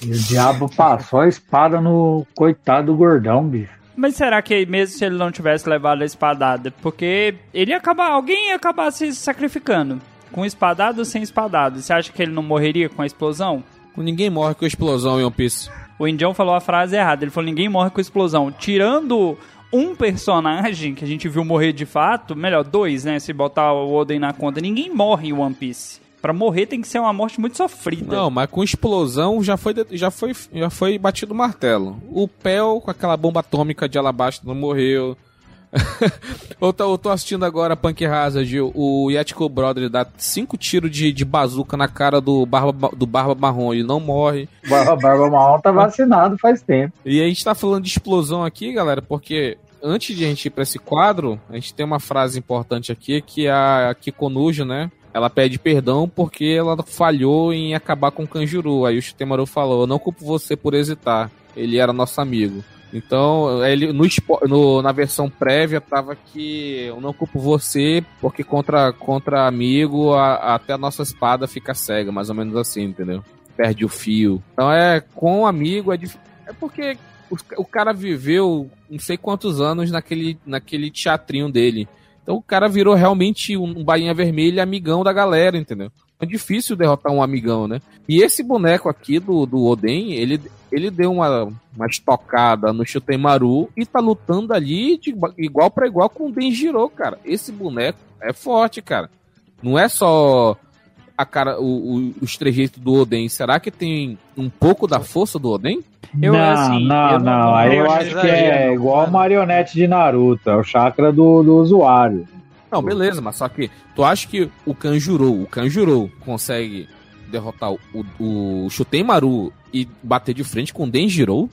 E o diabo passou a espada no coitado do gordão, bicho. Mas será que mesmo se ele não tivesse levado a espadada? Porque ele ia acabar, alguém ia acabar se sacrificando. Com espadada ou sem espadada. Você acha que ele não morreria com a explosão? Ninguém morre com a explosão em One Piece. O Indião falou a frase errada. Ele falou: ninguém morre com explosão. Tirando um personagem que a gente viu morrer de fato, melhor, dois, né? Se botar o Oden na conta, ninguém morre em One Piece. Pra morrer tem que ser uma morte muito sofrida. Não, mas com explosão já foi, já foi, já foi batido o martelo. O Pel, com aquela bomba atômica de alabastro, não morreu. eu, tô, eu tô assistindo agora Punk Hazard, o Yatiko Brother dá cinco tiros de, de bazuca na cara do Barba, do Barba Marrom e não morre. Barba, Barba Marrom tá vacinado faz tempo. E a gente tá falando de explosão aqui, galera, porque antes de a gente ir pra esse quadro, a gente tem uma frase importante aqui que é a Kikonujo, né? Ela pede perdão porque ela falhou em acabar com o Kanjuru. Aí o Shitemaru falou: Eu não culpo você por hesitar. Ele era nosso amigo. Então, ele no, no, na versão prévia tava que eu não culpo você, porque contra, contra amigo a, até a nossa espada fica cega, mais ou menos assim, entendeu? Perde o fio. Então é com amigo é, é porque o, o cara viveu não sei quantos anos naquele, naquele teatrinho dele. Então o cara virou realmente um, um bainha vermelha amigão da galera, entendeu? É difícil derrotar um amigão, né? E esse boneco aqui do, do Oden, ele, ele deu uma, uma estocada no Shutemaru e tá lutando ali de igual para igual com o Denjiro, cara. Esse boneco é forte, cara. Não é só a cara, o, o- os trejeitos do Oden, será que tem um pouco da força do Oden? Eu, não, assim, não, eu não, não- Aí eu eu acho que é igual a marionete de Naruto, é o chakra do, do usuário. Não, beleza, mas só que tu acha que o Kanjuro, o Kanjuro consegue derrotar o, o, Shuteimaru e bater de frente com o Denjiro?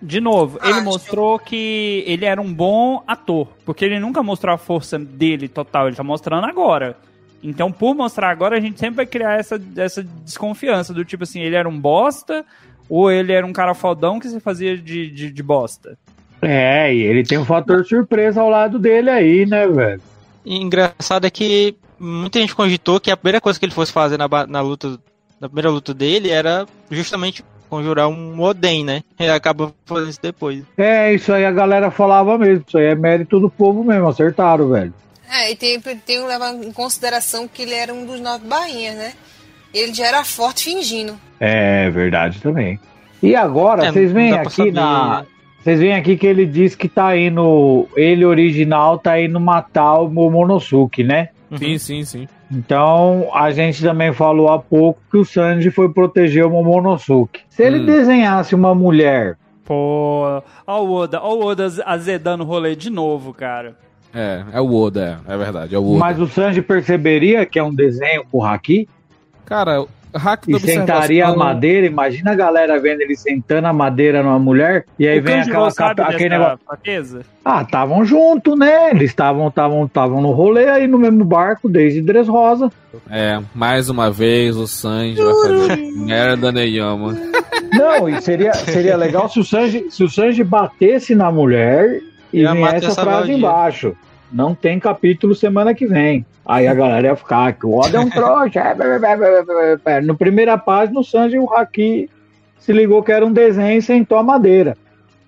De novo, ele Acho. mostrou que ele era um bom ator. Porque ele nunca mostrou a força dele total, ele tá mostrando agora. Então, por mostrar agora, a gente sempre vai criar essa, essa desconfiança do tipo assim, ele era um bosta ou ele era um cara fodão que se fazia de, de, de bosta. É, e ele tem um fator surpresa ao lado dele aí, né, velho? E engraçado é que muita gente cogitou que a primeira coisa que ele fosse fazer na, na luta, na primeira luta dele era justamente conjurar um Oden, né? Ele acabou fazendo isso depois. É, isso aí a galera falava mesmo. Isso aí é mérito do povo mesmo, acertaram, velho. É, e tem, tem que levar em consideração que ele era um dos nove bainhas, né? Ele já era forte fingindo. É verdade também. E agora, É, vocês pra aqui saber, na. né? Vocês veem aqui que ele diz que tá indo. Ele original tá indo matar o Momonosuke, né? Uhum. Sim, sim, sim. Então, a gente também falou há pouco que o Sanji foi proteger o Momonosuke. Se ele Hum. desenhasse uma mulher, Pô, ó o Oda, ó o Oda azedando o rolê de novo, cara. É, é o Oda, é, é verdade, é o Oda. mas o Sanji perceberia que é um desenho com haki Cara, hack e sentaria a madeira. Imagina a galera vendo ele sentando a madeira numa mulher e aí o vem aquela sabe capa- aquele negócio. fraqueza? Ah, estavam junto, né? Eles estavam estavam estavam no rolê aí no mesmo barco desde Dressrosa. É, mais uma vez o Sanji vai fazer merda Neyama. Não, e seria, seria legal se o Sanji, se o Sanji batesse na mulher e E viesse a essa frase vadia. embaixo. Não tem capítulo semana que vem. Aí a galera ia ficar que o Oda é um trouxa. é. No primeira página, o Sanji e o Haki se ligou que era um desenho e sentou a madeira.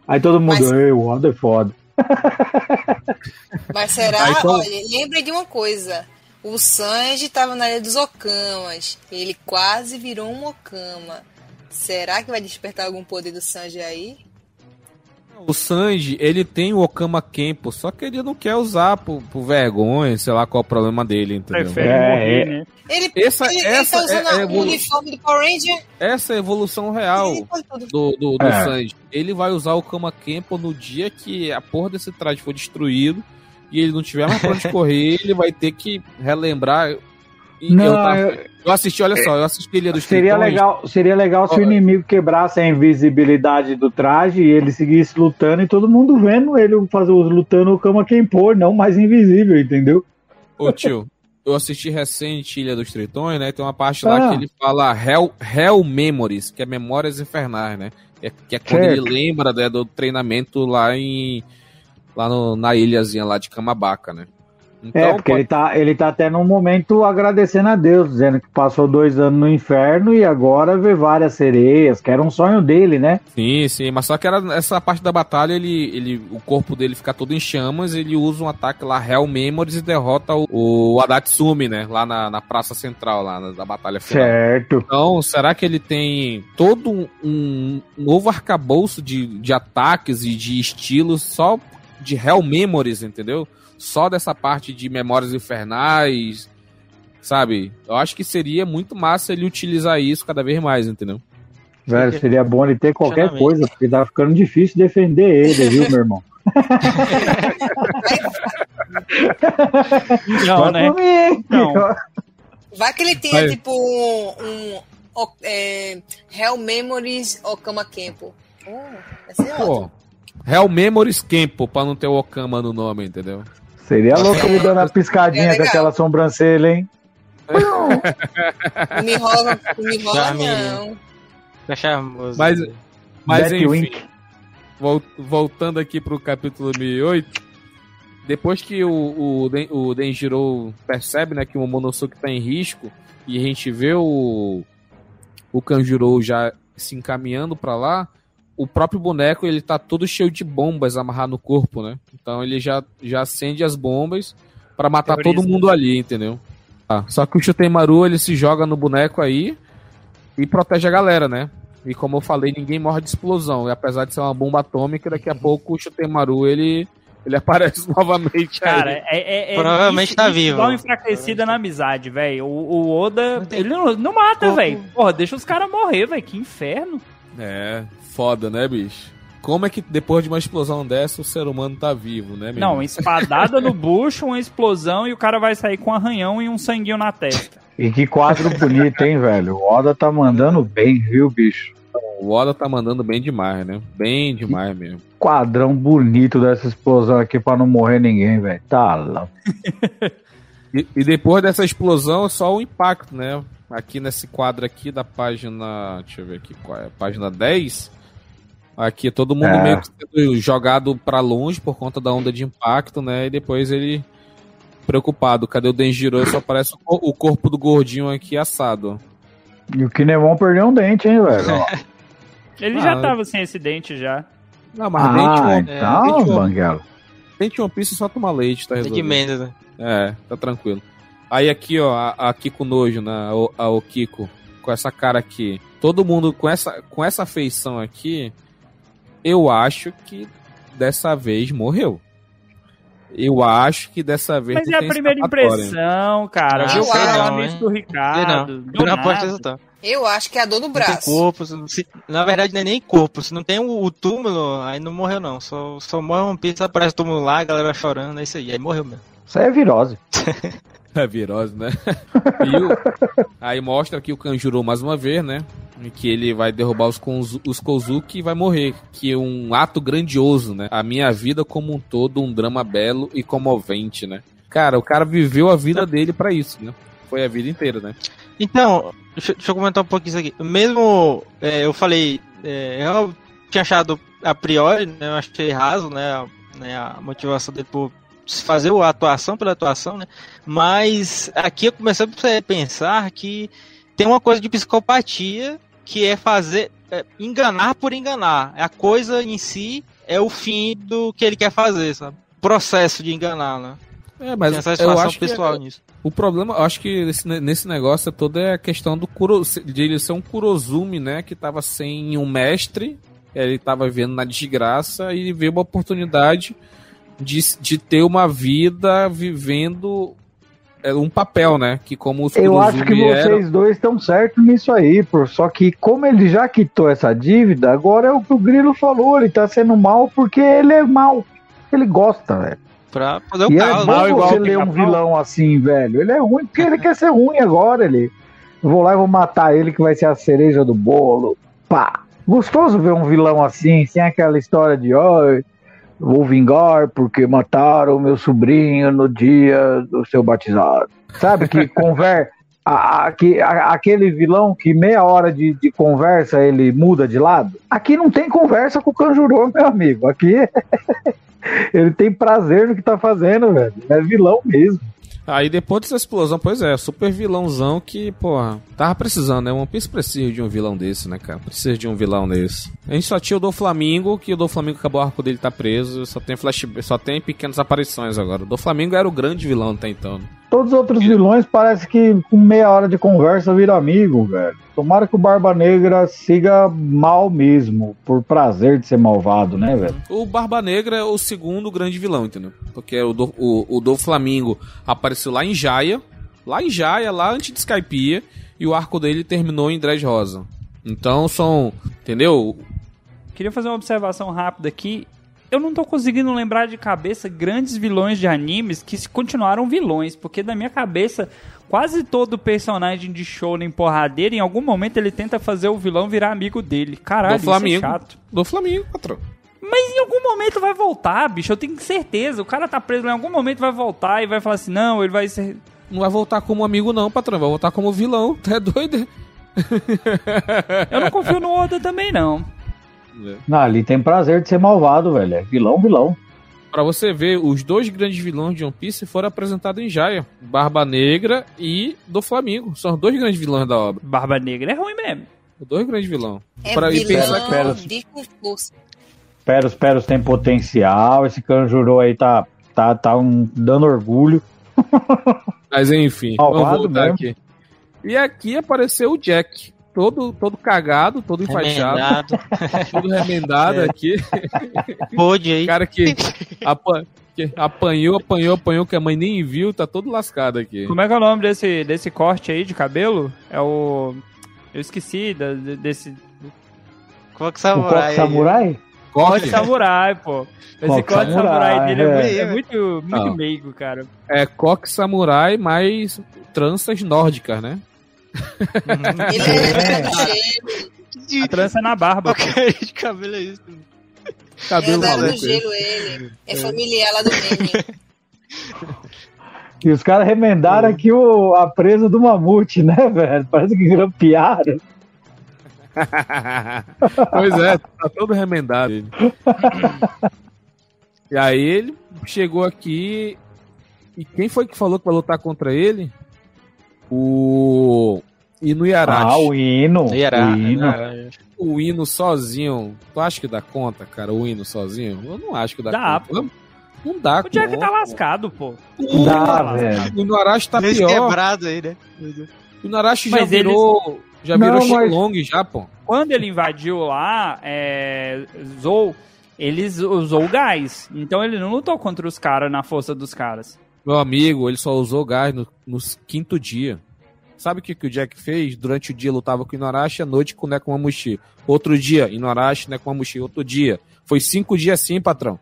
Aí todo mundo, Mas- ei, o Oda é foda. Mas será? Aí, quando- Olha, lembre de uma coisa. O Sanji estava na ilha dos Okamas. Ele quase virou um Okama. Será que vai despertar algum poder do Sanji aí? O Sanji, ele tem o Okama Kempo, só que ele não quer usar por, por vergonha, sei lá qual é o problema dele, entendeu? Prefere É, morrer, é. né? Ele, Essa- ele, ele essa tá usando é- é o evolu- uniforme do Power Ranger. Essa é a evolução real Ele do, do, do É. Sanji. Ele vai usar o Kama Kempo no dia que a porra desse traje for destruído e ele não tiver mais pra onde correr, ele vai ter que relembrar. E eu, Não, tava- eu- eu assisti, olha só, eu assisti Ilha dos Seria Tritões. legal, seria legal se o inimigo quebrasse a invisibilidade do traje e ele seguisse lutando e todo mundo vendo ele fazer lutando o cama quem pôr, não mais invisível, entendeu? Ô tio, eu assisti recente Ilha dos Tritões, né? Tem uma parte lá Ah. que ele fala Hell, Hell Memories, que é Memórias Infernais, né? É, que é quando Certo. ele lembra né, do treinamento lá em. lá no- na ilhazinha lá de Camabaca, né? Então, é, porque pode- ele tá, ele tá até num momento agradecendo a Deus, dizendo que passou dois anos no inferno e agora vê várias sereias, que era um sonho dele, né? Sim, sim, mas só que era essa parte da batalha, ele, ele, o corpo dele fica todo em chamas, ele usa um ataque lá, Hell Memories, e derrota o, o Adatsumi, né? Lá na, na praça central, lá na, da batalha final. Certo. Então, será que ele tem todo um, um novo arcabouço de, de ataques e de estilos só de Hell Memories, entendeu? Só dessa parte de memórias infernais, sabe? Eu acho que seria muito massa ele utilizar isso cada vez mais, entendeu? Velho, seria bom ele ter qualquer coisa, porque tá ficando difícil defender ele, viu, meu irmão? Não, né? Não. Vai que ele tenha, Vai. tipo, um, um é, Hell Memories Okama Kempo. Oh. Pô, Hell Memories Campo, pra não ter o Okama no nome, entendeu? Seria louco ele dando a piscadinha É com aquela sobrancelha, hein? Não me enrola, não me enrola Charme. não. Fica charmoso. Mas- Mas enfim, Wink. vol- voltando aqui pro capítulo 1008, depois que o, o, Den- o Denjiro percebe né, que o Momonosuke tá em risco e a gente vê o, o Kanjuro já se encaminhando pra lá, o próprio boneco ele tá todo cheio de bombas amarrado no corpo, né? Então ele já, já acende as bombas pra matar Terrorista. todo mundo ali, entendeu? Ah, só que o Shutemaru ele se joga no boneco aí e protege a galera, né? E como eu falei, ninguém morre de explosão. E apesar de ser uma bomba atômica, daqui a pouco o Shutemaru ele Ele aparece novamente Cara, aí. é, é, é Provavelmente isso- tá isso vivo. Dá uma enfraquecida na amizade, velho. O, o Oda, ele não, não mata, velho. Porra, deixa os caras morrer, velho. Que inferno. É, foda, né, bicho? Como é que depois de uma explosão dessa o ser humano tá vivo, né, meu Não, espadada no bucho, uma explosão e o cara vai sair com um arranhão e um sanguinho na testa. E que quadro bonito, hein, velho? O Oda tá mandando bem, viu, bicho? O Oda tá mandando bem demais, né? Bem demais mesmo. Quadrão bonito dessa explosão aqui pra não morrer ninguém, velho. Tá lá. E, e depois dessa explosão, só o impacto, né? Aqui nesse quadro aqui da página. Deixa eu ver aqui qual é. Página 10. Aqui todo mundo É. meio que sendo jogado pra longe por conta da onda de impacto, né? E depois ele. Preocupado, cadê o Denjiro? Só aparece o co- o corpo do gordinho aqui assado. E o Kinemon perdeu um dente, hein, velho? Ele Ah, já tava sem esse dente já. Não, mas Ah, dente, então, dente, One- Banguela. dente One Piece só toma leite, tá De resolvido. Né? É, tá tranquilo. Aí aqui, ó, a, a Kiko Nojo, né? O, a, o Kiko, com essa cara aqui. Todo mundo com essa, com essa feição aqui, eu acho que dessa vez morreu. Eu acho que dessa vez Mas não é a tem primeira impressão, cara. Ah, Viu o sei cara lá não, no hein? início do Sei Ricardo. não. Eu não aposto nada. resultado. Eu acho que é a dor no Não tem braço. corpo. se- na verdade, não é nem corpo. Se não tem o, o túmulo, aí não morreu, não. Só, só morre um pizza, aparece o túmulo lá, a galera chorando, é isso aí. Aí morreu mesmo. Isso aí é virose. É virose, né? E o- aí mostra aqui o Kanjuro mais uma vez, né? Que ele vai derrubar os, Konzu- os Kozuki e vai morrer. Que é um ato grandioso, né? A minha vida como um todo, um drama belo e comovente, né? Cara, o cara viveu a vida dele pra isso, né? Foi a vida inteira, né? Então, deixa eu comentar um pouquinho isso aqui. Mesmo, é, eu falei, é, eu tinha achado a priori, né, eu achei raso, né, a, né, a motivação dele por fazer a atuação pela atuação, né, mas aqui eu comecei a pensar que tem uma coisa de psicopatia que é fazer, é, enganar por enganar. A coisa em si é o fim do que ele quer fazer, sabe? Processo de enganar, né? É, mas eu acho que pessoal nisso. o problema, eu acho que esse, nesse negócio todo é a questão do Kuro, de ele ser um Kurozumi, né? Que tava sem um mestre, ele tava vivendo na desgraça e veio uma oportunidade de, de ter uma vida vivendo é, um papel, né? Que como os Eu acho que eram- vocês dois estão certos nisso aí, por só que como ele já quitou essa dívida, agora é o que o Grilo falou, ele tá sendo mal porque ele é mal. Ele gosta, velho. Pra fazer o E é caos, bom né? igual você ler um Pica-Pau. vilão assim, velho. Ele é ruim porque ele quer ser ruim agora. Ele. Eu vou lá e vou matar ele que vai ser a cereja do bolo. Pá. Gostoso ver um vilão assim, sem aquela história de ó, vou vingar porque mataram meu sobrinho no dia do seu batizado. Sabe que conver a- a- que- a- aquele vilão que meia hora de, de conversa ele muda de lado. Aqui não tem conversa com o Kanjuro, meu amigo. Aqui ele tem prazer no que tá fazendo, velho. É vilão mesmo. Aí depois dessa explosão, pois é, super vilãozão que, porra, tava precisando, né? One Piece precisa de um vilão desse, né, cara? Precisa de um vilão desse. A gente só tinha o do Flamengo, que o do Flamengo acabou o arco dele tá preso, só tem flash, só tem pequenas aparições agora. O do Flamengo era o grande vilão até então, né? Todos os outros vilões parece que com meia hora de conversa vira amigo, velho. Tomara que o Barba Negra siga mal mesmo, por prazer de ser malvado, né, velho? O Barba Negra é o segundo grande vilão, entendeu? Porque o do, o, o do Flamengo apareceu lá em Jaya, lá em Jaya, lá antes de Skypiea, e o arco dele terminou em Dress Rosa. Então são, entendeu? Queria fazer uma observação rápida aqui. Eu não tô conseguindo lembrar de cabeça grandes vilões de animes que se- continuaram vilões, porque na minha cabeça quase todo personagem de shonen porradeiro, em algum momento ele tenta fazer o vilão virar amigo dele. Caralho, do Flamengo. isso é chato. Do Flamengo, patrão. Mas em algum momento vai voltar, bicho, eu tenho certeza. O cara tá preso, em algum momento vai voltar e vai falar assim: "Não, ele vai ser Não vai voltar como amigo, não, patrão. Vai voltar como vilão. Tu é doido? Eu não confio no Oda também não. Não, ali tem prazer de ser malvado, velho. É vilão, vilão. Pra você ver, os dois grandes vilões de One Piece foram apresentados em Jaya: Barba Negra e do Flamengo. São os dois grandes vilões da obra. Barba Negra é ruim mesmo. Os dois grandes vilões. É Pra- vilão pensar de concurso. Peros, Peros tem potencial. Esse Kanjuro aí tá, tá, tá um, dando orgulho. Mas enfim, Malvado vamos voltar mesmo. aqui. E aqui apareceu o Jack. Todo, todo cagado, todo enfaixado, Remendado. todo remendado É. aqui. Pôde aí. cara que, apa- que apanhou, apanhou, apanhou, que a mãe nem viu, tá todo lascado aqui. Como é que é o nome desse, desse corte aí de cabelo? É o. Eu esqueci da- de- desse. Coque O samurai. Coque Samurai? Corte samurai, pô. Esse Coque corte samurai, samurai, dele é, é. muito, é muito, muito meigo, cara. é coque samurai mais tranças nórdicas, né? Ele é gelo. A trança é na barba. Qualquer de cabelo é isso. É Cabelo aí. gelo ele. É familiar lá do meme. E os caras remendaram aqui o, a presa do mamute, né, velho? Parece que grampearam. pois é, tá todo remendado. ele. e aí ele chegou aqui. E quem foi que falou que vai lutar contra ele? O Inuyarashi. Ah, o hino. Iará. O hino. O hino sozinho. Tu acha que dá conta, cara? O hino sozinho? Eu não acho que dá, Dá, conta. Não, não dá O Jack conta. tá lascado, pô. O Dá, velho. Inuyarashi tá Nesse pior. quebrado aí, né? O Inuyarashi já Mas eles- virou. Já Não, virou mas- Shenlong já, pô. Quando ele invadiu lá, é, Zou, eles usou o gás. Então ele não lutou contra os caras na força dos caras. Meu amigo, ele só usou gás no, no quinto dia. Sabe o que, que o Jack fez? Durante o dia lutava com o Inuarashi, à noite com o Nekomamushi. Outro dia, Inuarashi, Nekomamushi. Outro dia. Foi cinco dias assim, patrão.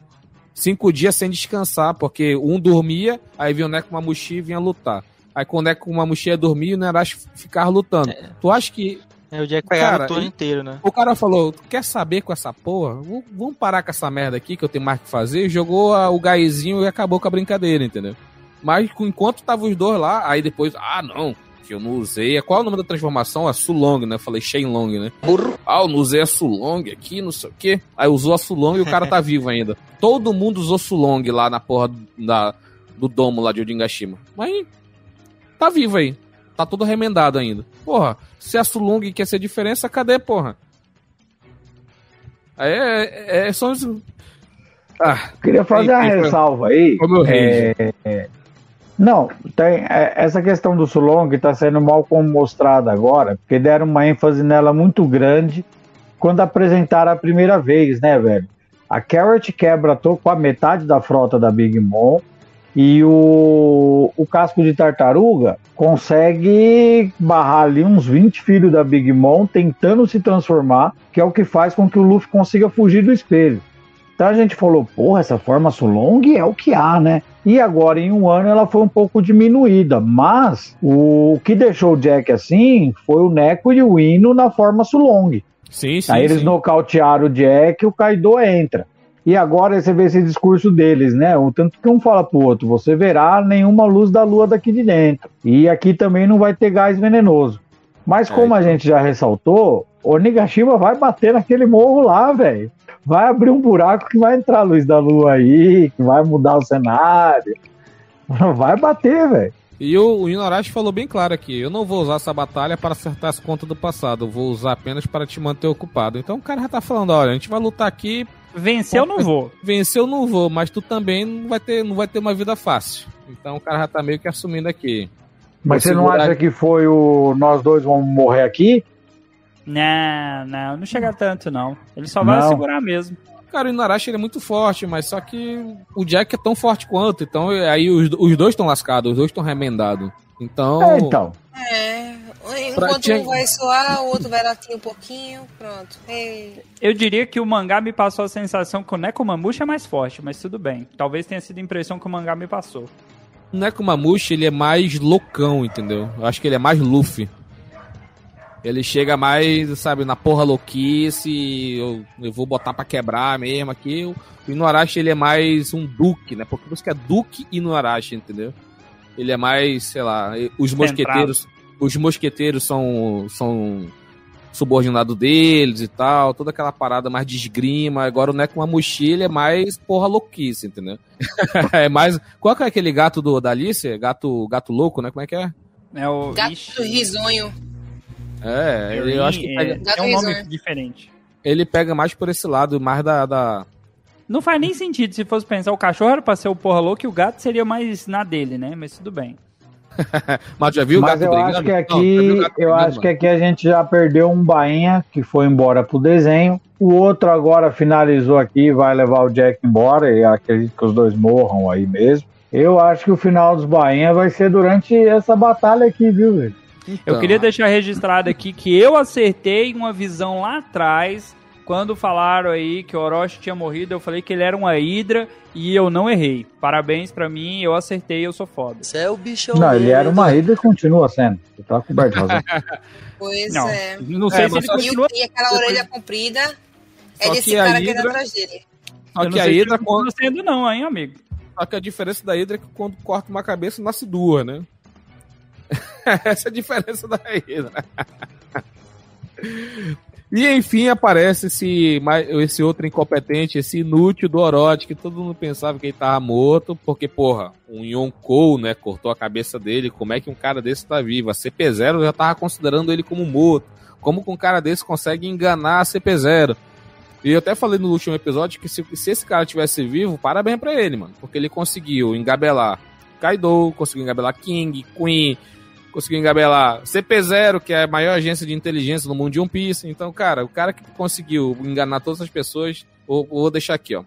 Cinco dias sem descansar, porque um dormia, aí vinha o Nekomamushi e vinha lutar. Aí quando o Nekomamushi ia dormir, o Inuarashi ficava lutando. Tu acha que É o Jack pegava Cara, o turno inteiro, né? o cara falou, "Tu quer saber com essa porra? Vamos parar com essa merda aqui que eu tenho mais que fazer. Jogou a- o gaizinho e acabou com a brincadeira, entendeu? Mas enquanto tava os dois lá, aí depois, ah não, que eu não usei. Qual é o nome da transformação? A Sulong, né? Eu falei Shenlong, né? Ah, eu não usei a Sulong aqui, não sei o quê. Aí usou a Sulong e o cara tá vivo ainda. Todo mundo usou Sulong lá na porra da, do domo lá de Odingashima. Mas tá vivo aí. Tá todo remendado ainda. Porra, se a Sulong quer ser diferença, cadê, porra? Aí É, é, são os... Ah, Queria fazer uma Enfim, foi- ressalva aí. meu rage. É, Não, tem, é, essa questão do Sulong está sendo mal mostrada agora, porque deram uma ênfase nela muito grande quando apresentaram a primeira vez, né, velho? A Carrot quebra com a metade da frota da Big Mom e o, o casco de tartaruga consegue barrar ali uns 20 filhos da Big Mom tentando se transformar, que é o que faz com que o Luffy consiga fugir do espelho. Então a gente falou, porra, essa forma Sulong é o que há, né? E agora em um ano ela foi um pouco diminuída, mas o que deixou o Jack assim foi o Neko e o Ino na forma Sulong. sim, sim. Aí eles sim. nocautearam o Jack e o Kaido entra. E agora você vê esse discurso deles, né? O tanto que um fala pro outro, você verá nenhuma luz da lua daqui de dentro. E aqui também não vai ter gás venenoso. Mas É, como a então. gente já ressaltou, o Nigashima vai bater naquele morro lá, velho. Vai abrir um buraco que vai entrar a luz da lua aí, que vai mudar o cenário. Vai bater, velho. E o, o Inuarashi falou bem claro aqui: eu não vou usar essa batalha para acertar as contas do passado, eu vou usar apenas para te manter ocupado. Então o cara já tá falando: olha, a gente vai lutar aqui, Vencer eu não vou. vencer eu não vou, mas tu também não vai ter, não vai ter uma vida fácil. Então o cara já tá meio que assumindo aqui. Mas você não acha que foi o nós dois vamos morrer aqui? Não, não, não chega tanto, não. Ele só vai Não. segurar mesmo. Cara, o Inuarashi ele é muito forte, mas só que o Jack é tão forte quanto. Então aí os, os dois estão lascados, os dois estão remendados. Então, É, então. É. Pra Enquanto ti- um vai suar, o outro vai latir um pouquinho. Pronto. Ei. Eu diria que o mangá me passou a sensação que o Nekomamushi é mais forte, mas tudo bem. Talvez tenha sido a impressão que o mangá me passou. O Nekomamushi ele é mais loucão, entendeu? Eu acho que ele é mais Luffy. Ele chega mais, sabe, na porra louquice, eu, eu vou botar pra quebrar mesmo aqui. O Inuarashi ele é mais um Duque, né? Porque por isso que é Duque Inuarashi, entendeu? Ele é mais, sei lá, os mosqueteiros, os mosqueteiros são são subordinados deles e tal, toda aquela parada mais de esgrima. Agora o Nekomamushi ele é mais porra louquice, entendeu? é mais, qual que é aquele gato do da Alice? Gato, gato louco, né? Como é que é? É o Gato Ixi, risonho. É, ele- eu acho que é, pega- é Gato um nome risonho. diferente. ele pega mais por esse lado, mais da, da- Não faz nem sentido se fosse pensar o cachorro era pra ser o porra louco e o gato seria mais na dele, né? Mas tudo bem. Mas já viu o Mas gato eu brigando? acho que Não, aqui, já viu o gato eu brigando, acho mano? que aqui a gente já perdeu um bainha que foi embora pro desenho. O outro agora finalizou aqui, vai levar o Jack embora e acredito que os dois morram aí mesmo. Eu acho que o final dos bainha vai ser durante essa batalha aqui, viu, velho? Eu Então, queria deixar registrado aqui que eu acertei uma visão lá atrás, quando falaram aí que o Orochi tinha morrido, eu falei que ele era uma hidra e eu não errei. Parabéns pra mim, eu acertei, eu sou foda. Você é o bichão. Não, ele era uma ida e continua sendo. Você tá coberto de razão. Pois Não, é. não sei É, se ele E, continua. o- e aquela orelha comprida é Só desse que a cara que anda Hydra- atrás dele. Só eu que a ele continua sendo não, hein, amigo. Só que a diferença da Hydra é que quando corta uma cabeça, nasce duas, né? Essa é a diferença da Hydra. E enfim aparece esse, esse outro incompetente, esse inútil do Orochi, que todo mundo pensava que ele tava morto, porque, porra, um Yonkou, né, cortou a cabeça dele, como é que um cara desse tá vivo? A CP0 já tava considerando ele como morto. Como que um cara desse consegue enganar a CP0? E eu até falei no último episódio que se, se esse cara tivesse vivo, parabéns pra ele, mano. Porque ele conseguiu engabelar Kaido, conseguiu engabelar King, Queen, conseguiu engabelar CP0, que é a maior agência de inteligência no mundo de One Piece. Então, cara, o cara que conseguiu enganar todas as pessoas, vou, vou deixar aqui, ó.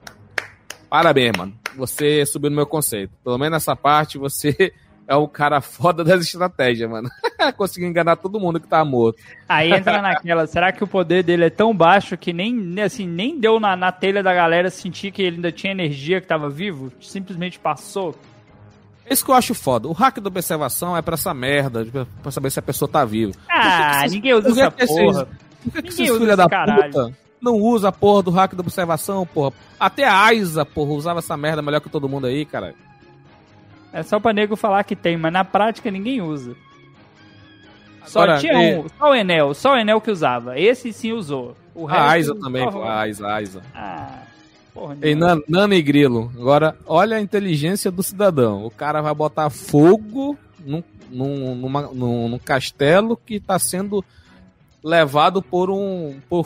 Parabéns, mano. Você subiu no meu conceito. Pelo menos nessa parte, você é o cara foda das estratégias, mano. conseguiu enganar todo mundo que tá morto. Aí entra naquela, será que o poder dele é tão baixo que nem, assim, nem deu na, na telha da galera sentir que ele ainda tinha energia, que tava vivo? Simplesmente passou? É isso que eu acho foda. O hack da observação é pra essa merda, pra saber se a pessoa tá viva. Ah, esses- ninguém usa por que essa que porra. Por que, que Ninguém esses usa filha da caralho. puta não usa a porra do hack da observação, porra? Até a Aiza, porra, usava essa merda melhor que todo mundo aí, cara. É só pra nego falar que tem, mas na prática ninguém usa. Só tinha é- um, só o Enel, só o Enel que usava. Esse sim usou. O A Aiza também, pô, a Aiza, a Aiza. Ah, porra Ei, Nana e Grilo, agora olha a inteligência do cidadão. O cara vai botar fogo num, num, numa- num- num castelo que tá sendo levado por um, por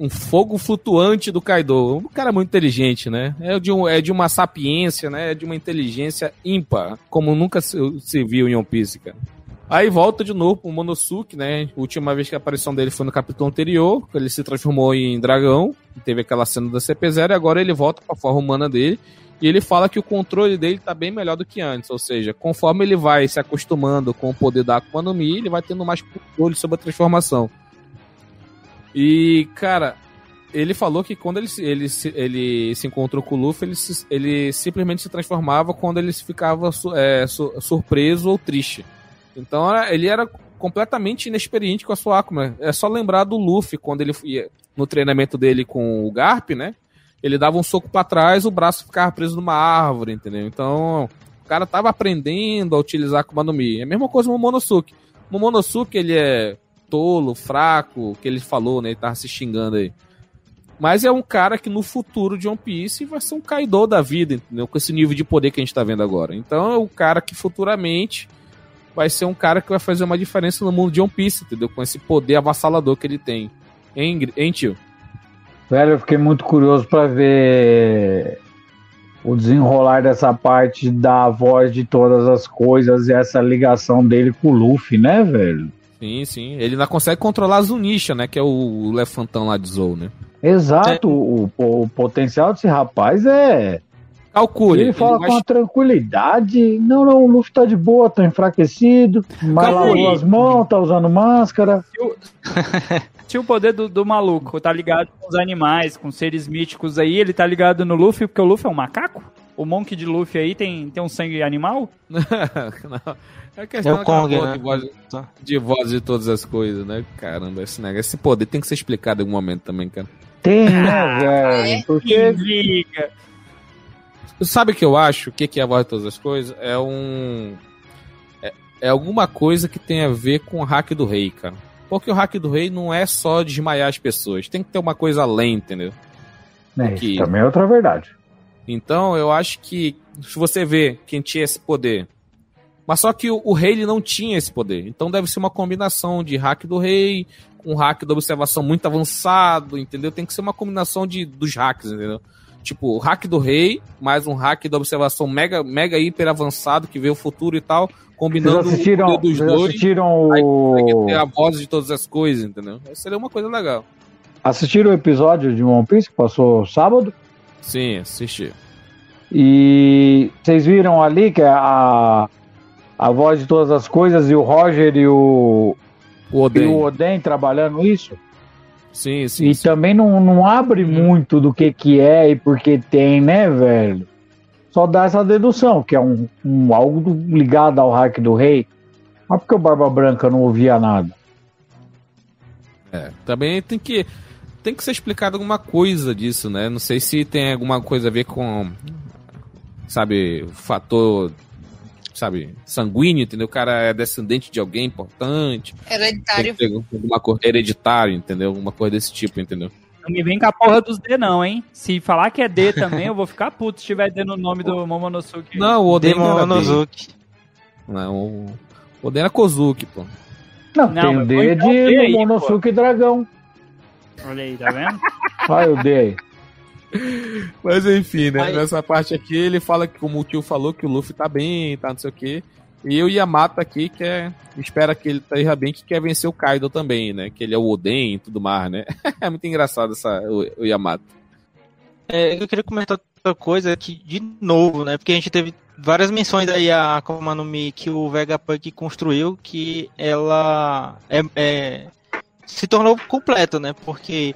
um fogo flutuante do Kaido. Um cara muito inteligente, né? É de, um, é de uma sapiência, né? É de uma inteligência ímpar, como nunca se, se viu em One Piece, cara. Aí volta de novo pro Monosuke, né? A última vez que a aparição dele foi no capítulo anterior, ele se transformou em dragão, teve aquela cena da CP0 e agora ele volta pra forma humana dele. E ele fala que o controle dele tá bem melhor do que antes, ou seja, conforme ele vai se acostumando com o poder da Akuma no Mi, ele vai tendo mais controle sobre a transformação. E, cara, ele falou que quando ele, se- ele, ele se encontrou com o Luffy, ele, ele simplesmente se transformava quando ele ficava é, su- surpreso ou triste. Então ele era completamente inexperiente com a sua Akuma. É só lembrar do Luffy quando ele ia no treinamento dele com o Garp, né? Ele dava um soco pra trás, o braço ficava preso numa árvore, entendeu? Então, o cara tava aprendendo a utilizar a Akuma no Mi. É a mesma coisa no Momonosuke. O Momonosuke, ele é tolo, fraco, que ele falou, né? Ele tava se xingando aí. Mas é um cara que no futuro de One Piece vai ser um Kaido da vida, entendeu? Com esse nível de poder que a gente tá vendo agora. Então é o cara que futuramente vai ser um cara que vai fazer uma diferença no mundo de One Piece, entendeu? Com esse poder avassalador que ele tem. Hein, hein tio? Velho, eu fiquei muito curioso pra ver o desenrolar dessa parte da voz de todas as coisas e essa ligação dele com o Luffy, né, velho? Sim, sim. Ele ainda consegue controlar a Zunisha, né? Que é o elefantão lá de Zou, né? Exato, o, o potencial desse rapaz é. Calcule. Ele fala vai- com uma tranquilidade. Não, não, o Luffy tá de boa, tá enfraquecido, mas lavou as mãos, tá usando máscara. Se o poder do, do maluco tá ligado com os animais, com seres míticos aí, ele tá ligado no Luffy, porque o Luffy é um macaco? O Monk de Luffy aí tem, tem um sangue animal? Não. É questão É o Kong, né? de voz, de voz de todas as coisas, né? Caramba, esse negócio, esse poder tem que ser explicado em algum momento também, cara. Tem, né, Ah, velho? Que Porque liga! Sabe o que eu acho? O que é a voz de todas as coisas? É um. É, é alguma coisa que tem a ver com o hack do rei, cara. Porque o hack do rei não é só desmaiar as pessoas. Tem que ter uma coisa além, entendeu? que- isso também é outra verdade. Então eu acho que se você vê quem tinha esse poder. Mas só que o, o rei ele não tinha esse poder. Então deve ser uma combinação de hack do rei com hack da observação muito avançado, entendeu? Tem que ser uma combinação de, dos hacks, entendeu? Tipo, o hack do rei, mais um hack da observação mega, mega hiper avançado que vê o futuro e tal, combinando Vocês assistiram, o dos vocês dois. assistiram Aí o... ter a voz de todas as coisas, entendeu? Aí Seria uma coisa legal. Assistiram o episódio de One Piece que passou sábado? Sim, assistir. E vocês viram ali que a, a voz de todas as coisas e o Roger e o, O e Oden. o Oden trabalhando isso? Sim, sim. E sim. também não, não abre muito do que que é e por que tem, né, velho? Só dá essa dedução, que é um, um algo do- ligado ao hack do rei. Mas por que o Barba Branca não ouvia nada? É, também tem que tem que ser explicado alguma coisa disso, né? Não sei se tem alguma coisa a ver com sabe, o fator sabe, sanguíneo, entendeu? O cara é descendente de alguém importante, tem Hereditário. que ter alguma coisa hereditária, entendeu? Alguma coisa desse tipo, entendeu? Não me vem com a porra dos D, não, hein? Se falar que é D também, eu vou ficar puto se tiver D no nome do Momonosuke. Não, o Oden. Demonosuke. Não, o o Oden era Kozuki, pô. Não, Não, tem o põe D de aí, Momonosuke Dragão. Olha aí, tá vendo? Olha o D aí. Mas enfim, né? Aí- Nessa parte aqui ele fala que, como o tio falou, que o Luffy tá bem, tá não sei o quê. E o Yamato aqui quer. Espera que ele esteja bem, que quer vencer o Kaido também, né? Que ele é o Oden e tudo mais, né? é muito engraçado essa, o, o Yamato. É, eu queria comentar outra coisa que, de novo, né? Porque a gente teve várias menções aí a Akuma no Mi que o Vegapunk construiu, que ela é, é- se tornou completa, né? Porque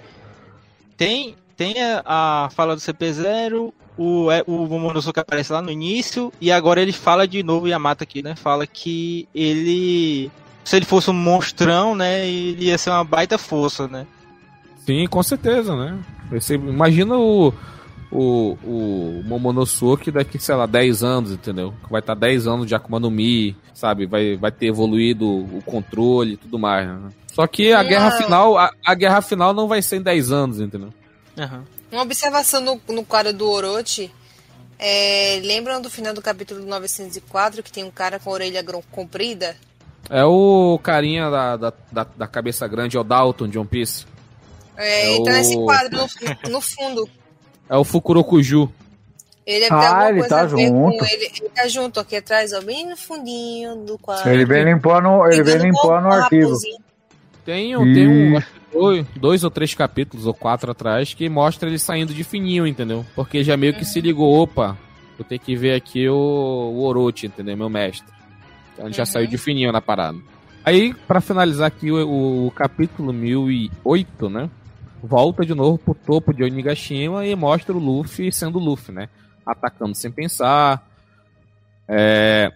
tem, tem a, a fala do CP0, o, é, o Momonosuke aparece lá no início, e agora ele fala de novo, Yamato aqui, né? Fala que ele... Se ele fosse um monstrão, né? Ele ia ser uma baita força, né? Sim, com certeza, né? Você imagina o, o, o Momonosuke daqui, sei lá, 10 anos, entendeu? Vai estar 10 anos de Akuma no Mi, sabe? Vai, vai ter evoluído o controle e tudo mais. né? Só que a guerra final, a, a guerra final não vai ser em 10 anos, entendeu? Aham. Uma observação no, no quadro do Orochi. É, lembram do final do capítulo 904 que tem um cara com a orelha comprida? É o carinha da, da, da, da cabeça grande, o Dalton de One Piece. É, É ele tá o- nesse quadro no, no fundo. É o Fukurokuju. Ele deve Ah, ele coisa tá a ver junto. com ele. Ele tá junto aqui atrás, ó, bem no fundinho do quadro. Ele vem limpando, ele vem limpando o arquivo. raposinha. Tem, um- tem um, Ih. acho que dois, dois ou três capítulos, ou quatro atrás, que mostra ele saindo de fininho, entendeu? Porque já meio que se ligou, opa, eu tenho que ver aqui o, o Orochi, entendeu? Meu mestre. Então ele já Uhum. saiu de fininho na parada. Aí, pra finalizar aqui o, o capítulo 1008, né? Volta de novo pro topo de Onigashima e mostra o Luffy sendo Luffy, né? Atacando sem pensar. É,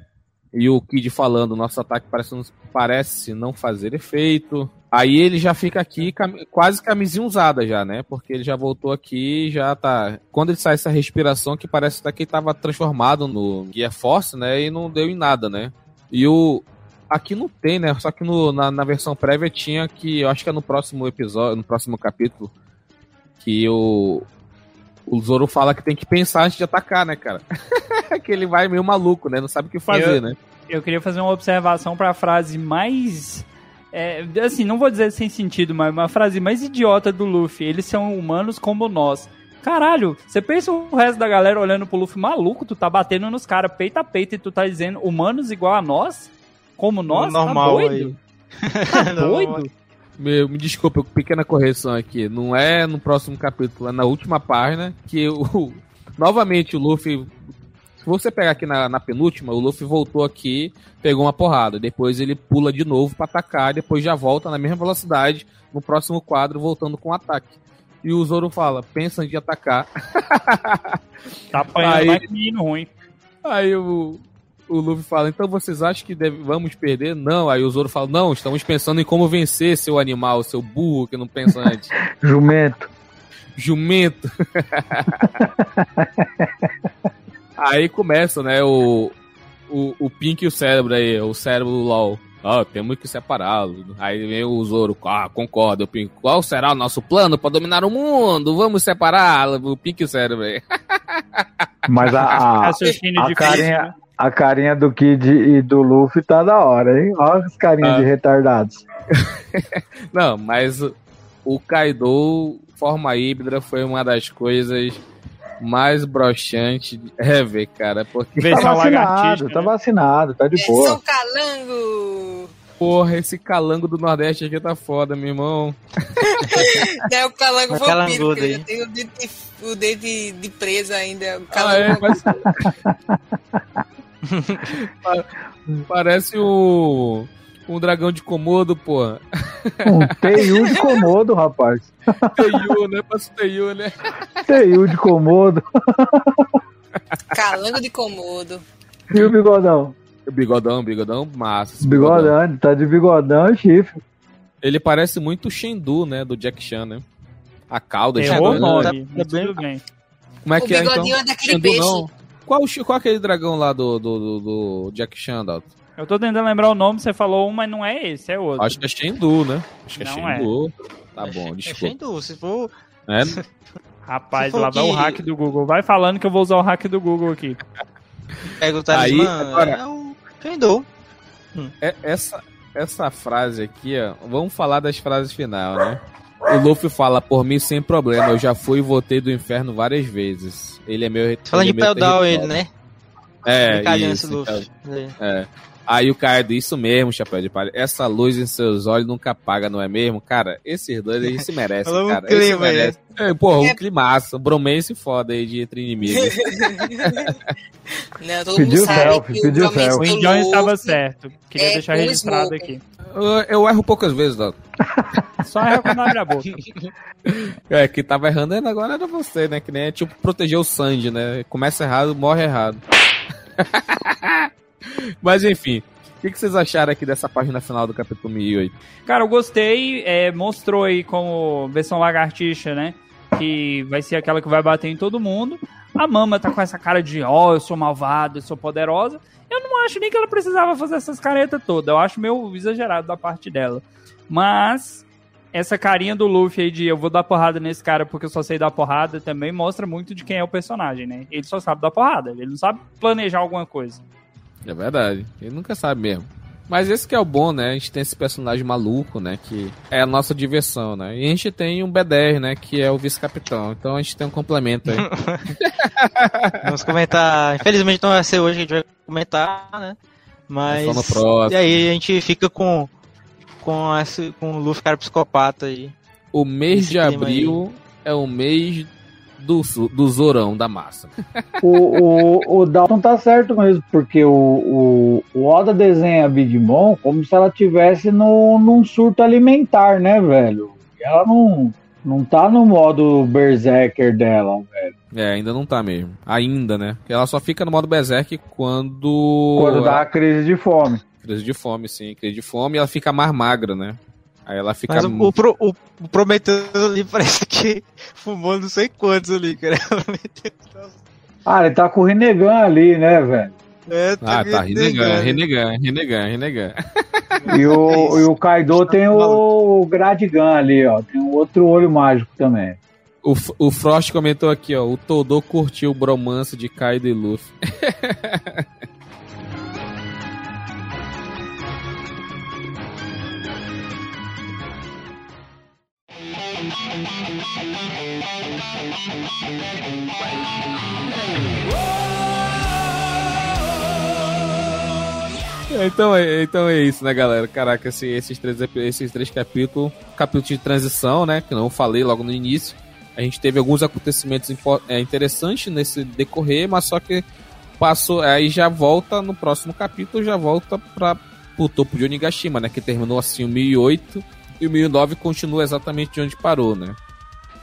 e o Kid falando, nosso ataque parece, parece não fazer efeito. Aí ele já fica aqui cam- quase camisinha usada já, né? Porque ele já voltou aqui já tá. Quando ele sai essa respiração que parece até que ele tava transformado no Gear Force, né? E não deu em nada, né? E o. Aqui não tem, né? Só que no- na, na versão prévia tinha que. Eu acho que é no próximo episódio, no próximo capítulo. Que o. O Zoro fala que tem que pensar antes de atacar, né, cara? que ele vai meio maluco, né? Não sabe o que fazer, Eu- né? Eu queria fazer uma observação pra frase mais. É, assim, não vou dizer sem sentido, mas uma frase mais idiota do Luffy. Eles são humanos como nós. Caralho, você pensa o resto da galera olhando pro Luffy maluco, tu tá batendo nos caras peito a peito e tu tá dizendo humanos igual a nós? Como nós? Normal tá doido? aí. Tá doido? Meu, me desculpa, pequena correção aqui. Não é no próximo capítulo, é na última página que o. Novamente o Luffy. Se você pegar aqui na, na penúltima, o Luffy voltou aqui, pegou uma porrada. Depois ele pula de novo pra atacar, depois já volta na mesma velocidade no próximo quadro, voltando com o ataque. E o Zoro fala: pensa de atacar. Tá apanhando Aí- mais menino ruim. Aí o, o Luffy fala, então vocês acham que deve- vamos perder? Não. Aí o Zoro fala, não, estamos pensando em como vencer seu animal, seu burro que não pensa antes. Jumento. Jumento. aí começa, né, o, o, o Pink e o cérebro aí, o cérebro do LOL. Ah, temos que separá-lo. Aí vem o Zoro, ah, concordo, o Pink. Qual será o nosso plano para dominar o mundo? Vamos separá-lo, o Pink e o cérebro aí. Mas a, a, Raciocínio a carinha, né? a carinha do Kid e do Luffy tá da hora, hein? Olha as carinhas Ah. de retardados. Não, mas o- o Kaido, forma híbrida, foi uma das coisas mais broxante é ver, cara, porque Tá é vacinado, lagartixa, tá né? vacinado, tá de É boa. São Calango! porra, esse calango do Nordeste aqui tá foda, meu irmão. É o calango É vampiro, que ele tem o dedo, de, o dedo de, de presa ainda. O Ah, calango é, parece... Pa- Parece o um dragão de Komodo, porra. Um TU de comodo, rapaz. Teiu, né? Parece Teiu, né? TU de comodo. calango de comodo. E o bigodão? Bigodão, bigodão, massa. esse Bigodão, tá de bigodão e chifre. Ele parece muito o Shendu, né? Do Jack Chan, né? A cauda, Errou o nome, né? mas tudo bem. Como é O que é, então? bigodinho é daquele Shendu peixe. não. Qual, o qual é aquele dragão lá do, do, do, do Jack Chan, Dalton? Eu tô tentando lembrar o nome, você falou um, mas não é esse, é outro. Acho que é Shendu, né? Acho que é Não é. Shendu. Tá bom, É desculpa. Shendu, se for. É, Rapaz, Se for lá vai o que- hack do Google. Vai falando que eu vou usar o hack do Google aqui. Pega o Aí, talismã. agora- É o Shendu. é- essa, essa frase aqui, ó. Vamos falar das frases final, né? O Luffy fala, por mim sem problema, eu já fui e voltei do inferno várias vezes. Ele é meu Falando ele de é meu ele, território." né? É, isso, esse Luffy. então. É. Aí o Kaido, isso mesmo, Chapéu de Palha. Essa luz em seus olhos nunca apaga, não é mesmo? Cara, esses dois eles se merecem, Falou um cara. clima, se merecem. É, porra, um É. climaço, um bromance foda aí de entre inimigos. Não, todo Pediu mundo sabe selfie, que pediu o selfie. O Indião estava certo. Queria é deixar registrado Smoke. aqui. eu, eu erro poucas vezes, Dalton. Só erra quando abre a boca. É, que tava errando ainda agora era você, né? Que nem é tipo proteger o Sanji, né? Começa errado, morre errado. Mas enfim, o que, que vocês acharam aqui dessa página final do capítulo 1008? Cara, eu gostei. é, mostrou aí como versão lagartixa, né? Que vai ser aquela que vai bater em todo mundo. A Mama tá com essa cara de, ó, eu sou malvada, eu sou poderosa. Eu não acho nem que ela precisava fazer essas caretas todas. Eu acho meio exagerado da parte dela. Mas essa carinha do Luffy aí de eu vou dar porrada nesse cara porque eu só sei dar porrada também mostra muito de quem é o personagem, né? Ele só sabe dar porrada, ele não sabe planejar alguma coisa. É verdade, ele nunca sabe mesmo. Mas esse que é o bom, né? A gente tem esse personagem maluco, né? Que é a nossa diversão, né? E a gente tem um B10, né? Que é o vice-capitão. Então a gente tem um complemento aí. Vamos comentar. Infelizmente não vai ser hoje que a gente vai comentar, né? Mas. Só no próximo. E aí a gente fica com. Com, esse, com o Luffy cara psicopata aí. O mês Esse de abril é o mês do, do Zorão, da massa. O, o, o Dalton tá certo mesmo, porque o, o, o Oda desenha a Big Mom como se ela tivesse no, num surto alimentar, né, velho? E ela não, não tá no modo berserker dela, velho. É, ainda não tá mesmo. Ainda, né? Porque ela só fica no modo Berserk quando. Quando dá a crise de fome. Crise de fome, sim. Crise de fome e ela fica mais magra, né? Aí ela fica. Mas o, o, Pro- o, o Prometheus ali parece que fumou não sei quantos ali, cara. Ah, ele tá com o Rinnegan ali, né, velho? É, Ah, tá. Renegando, renegando. renegando, renegando, renegando. E o, e o Kaido tem o Gradigan ali, ó. Tem um outro olho mágico também. O, o Frost comentou aqui, ó. O Todô curtiu o bromance de Kaido e Luffy. Então é, então é isso, né, galera? Caraca, esse- esses, três, esses três capítulos, capítulo de transição, né? Que não falei logo no início. A gente teve alguns acontecimentos é, interessantes nesse decorrer, mas só que passou. Aí já volta no próximo capítulo, já volta para o topo de Onigashima, né? Que terminou assim o 1008 e o 1009 continua exatamente de onde parou, né?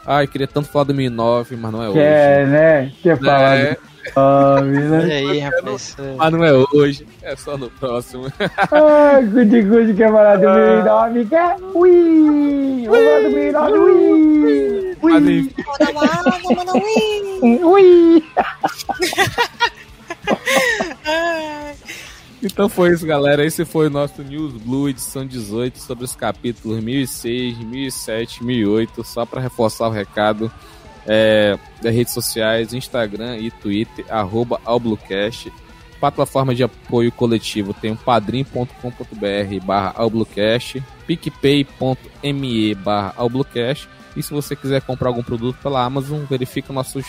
Ai, queria tanto falar do 1009, mas não é hoje. Quer, né? Quer falar É, né? Aí, rapaz. é- mas não é hoje, é só no próximo. Ai, Good Good quer falar do 1009, quer? Ui! Vamos falar do 1009, ui! Lá, manda ui. Ui! Então foi isso, galera. Esse foi o nosso News Blue edição 18 sobre os capítulos 1006, 1007, 1008. Só para reforçar o recado é, das redes sociais, Instagram e Twitter, arroba Albluecast. Plataforma de apoio coletivo tem o padrim.com.br barra Albluecast, picpay.me barra Albluecast. E se você quiser comprar algum produto pela Amazon, verifica nossos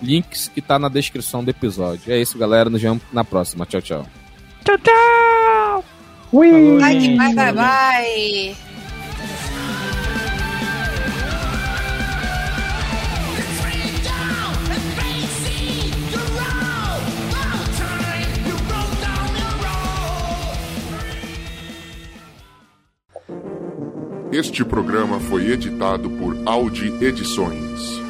links que tá na descrição do episódio. É isso, galera. Nos vemos na próxima. Tchau, tchau. Tchau, tchau! Ui! Vai, que vai, vai, vai. Este programa foi editado por Audi Edições.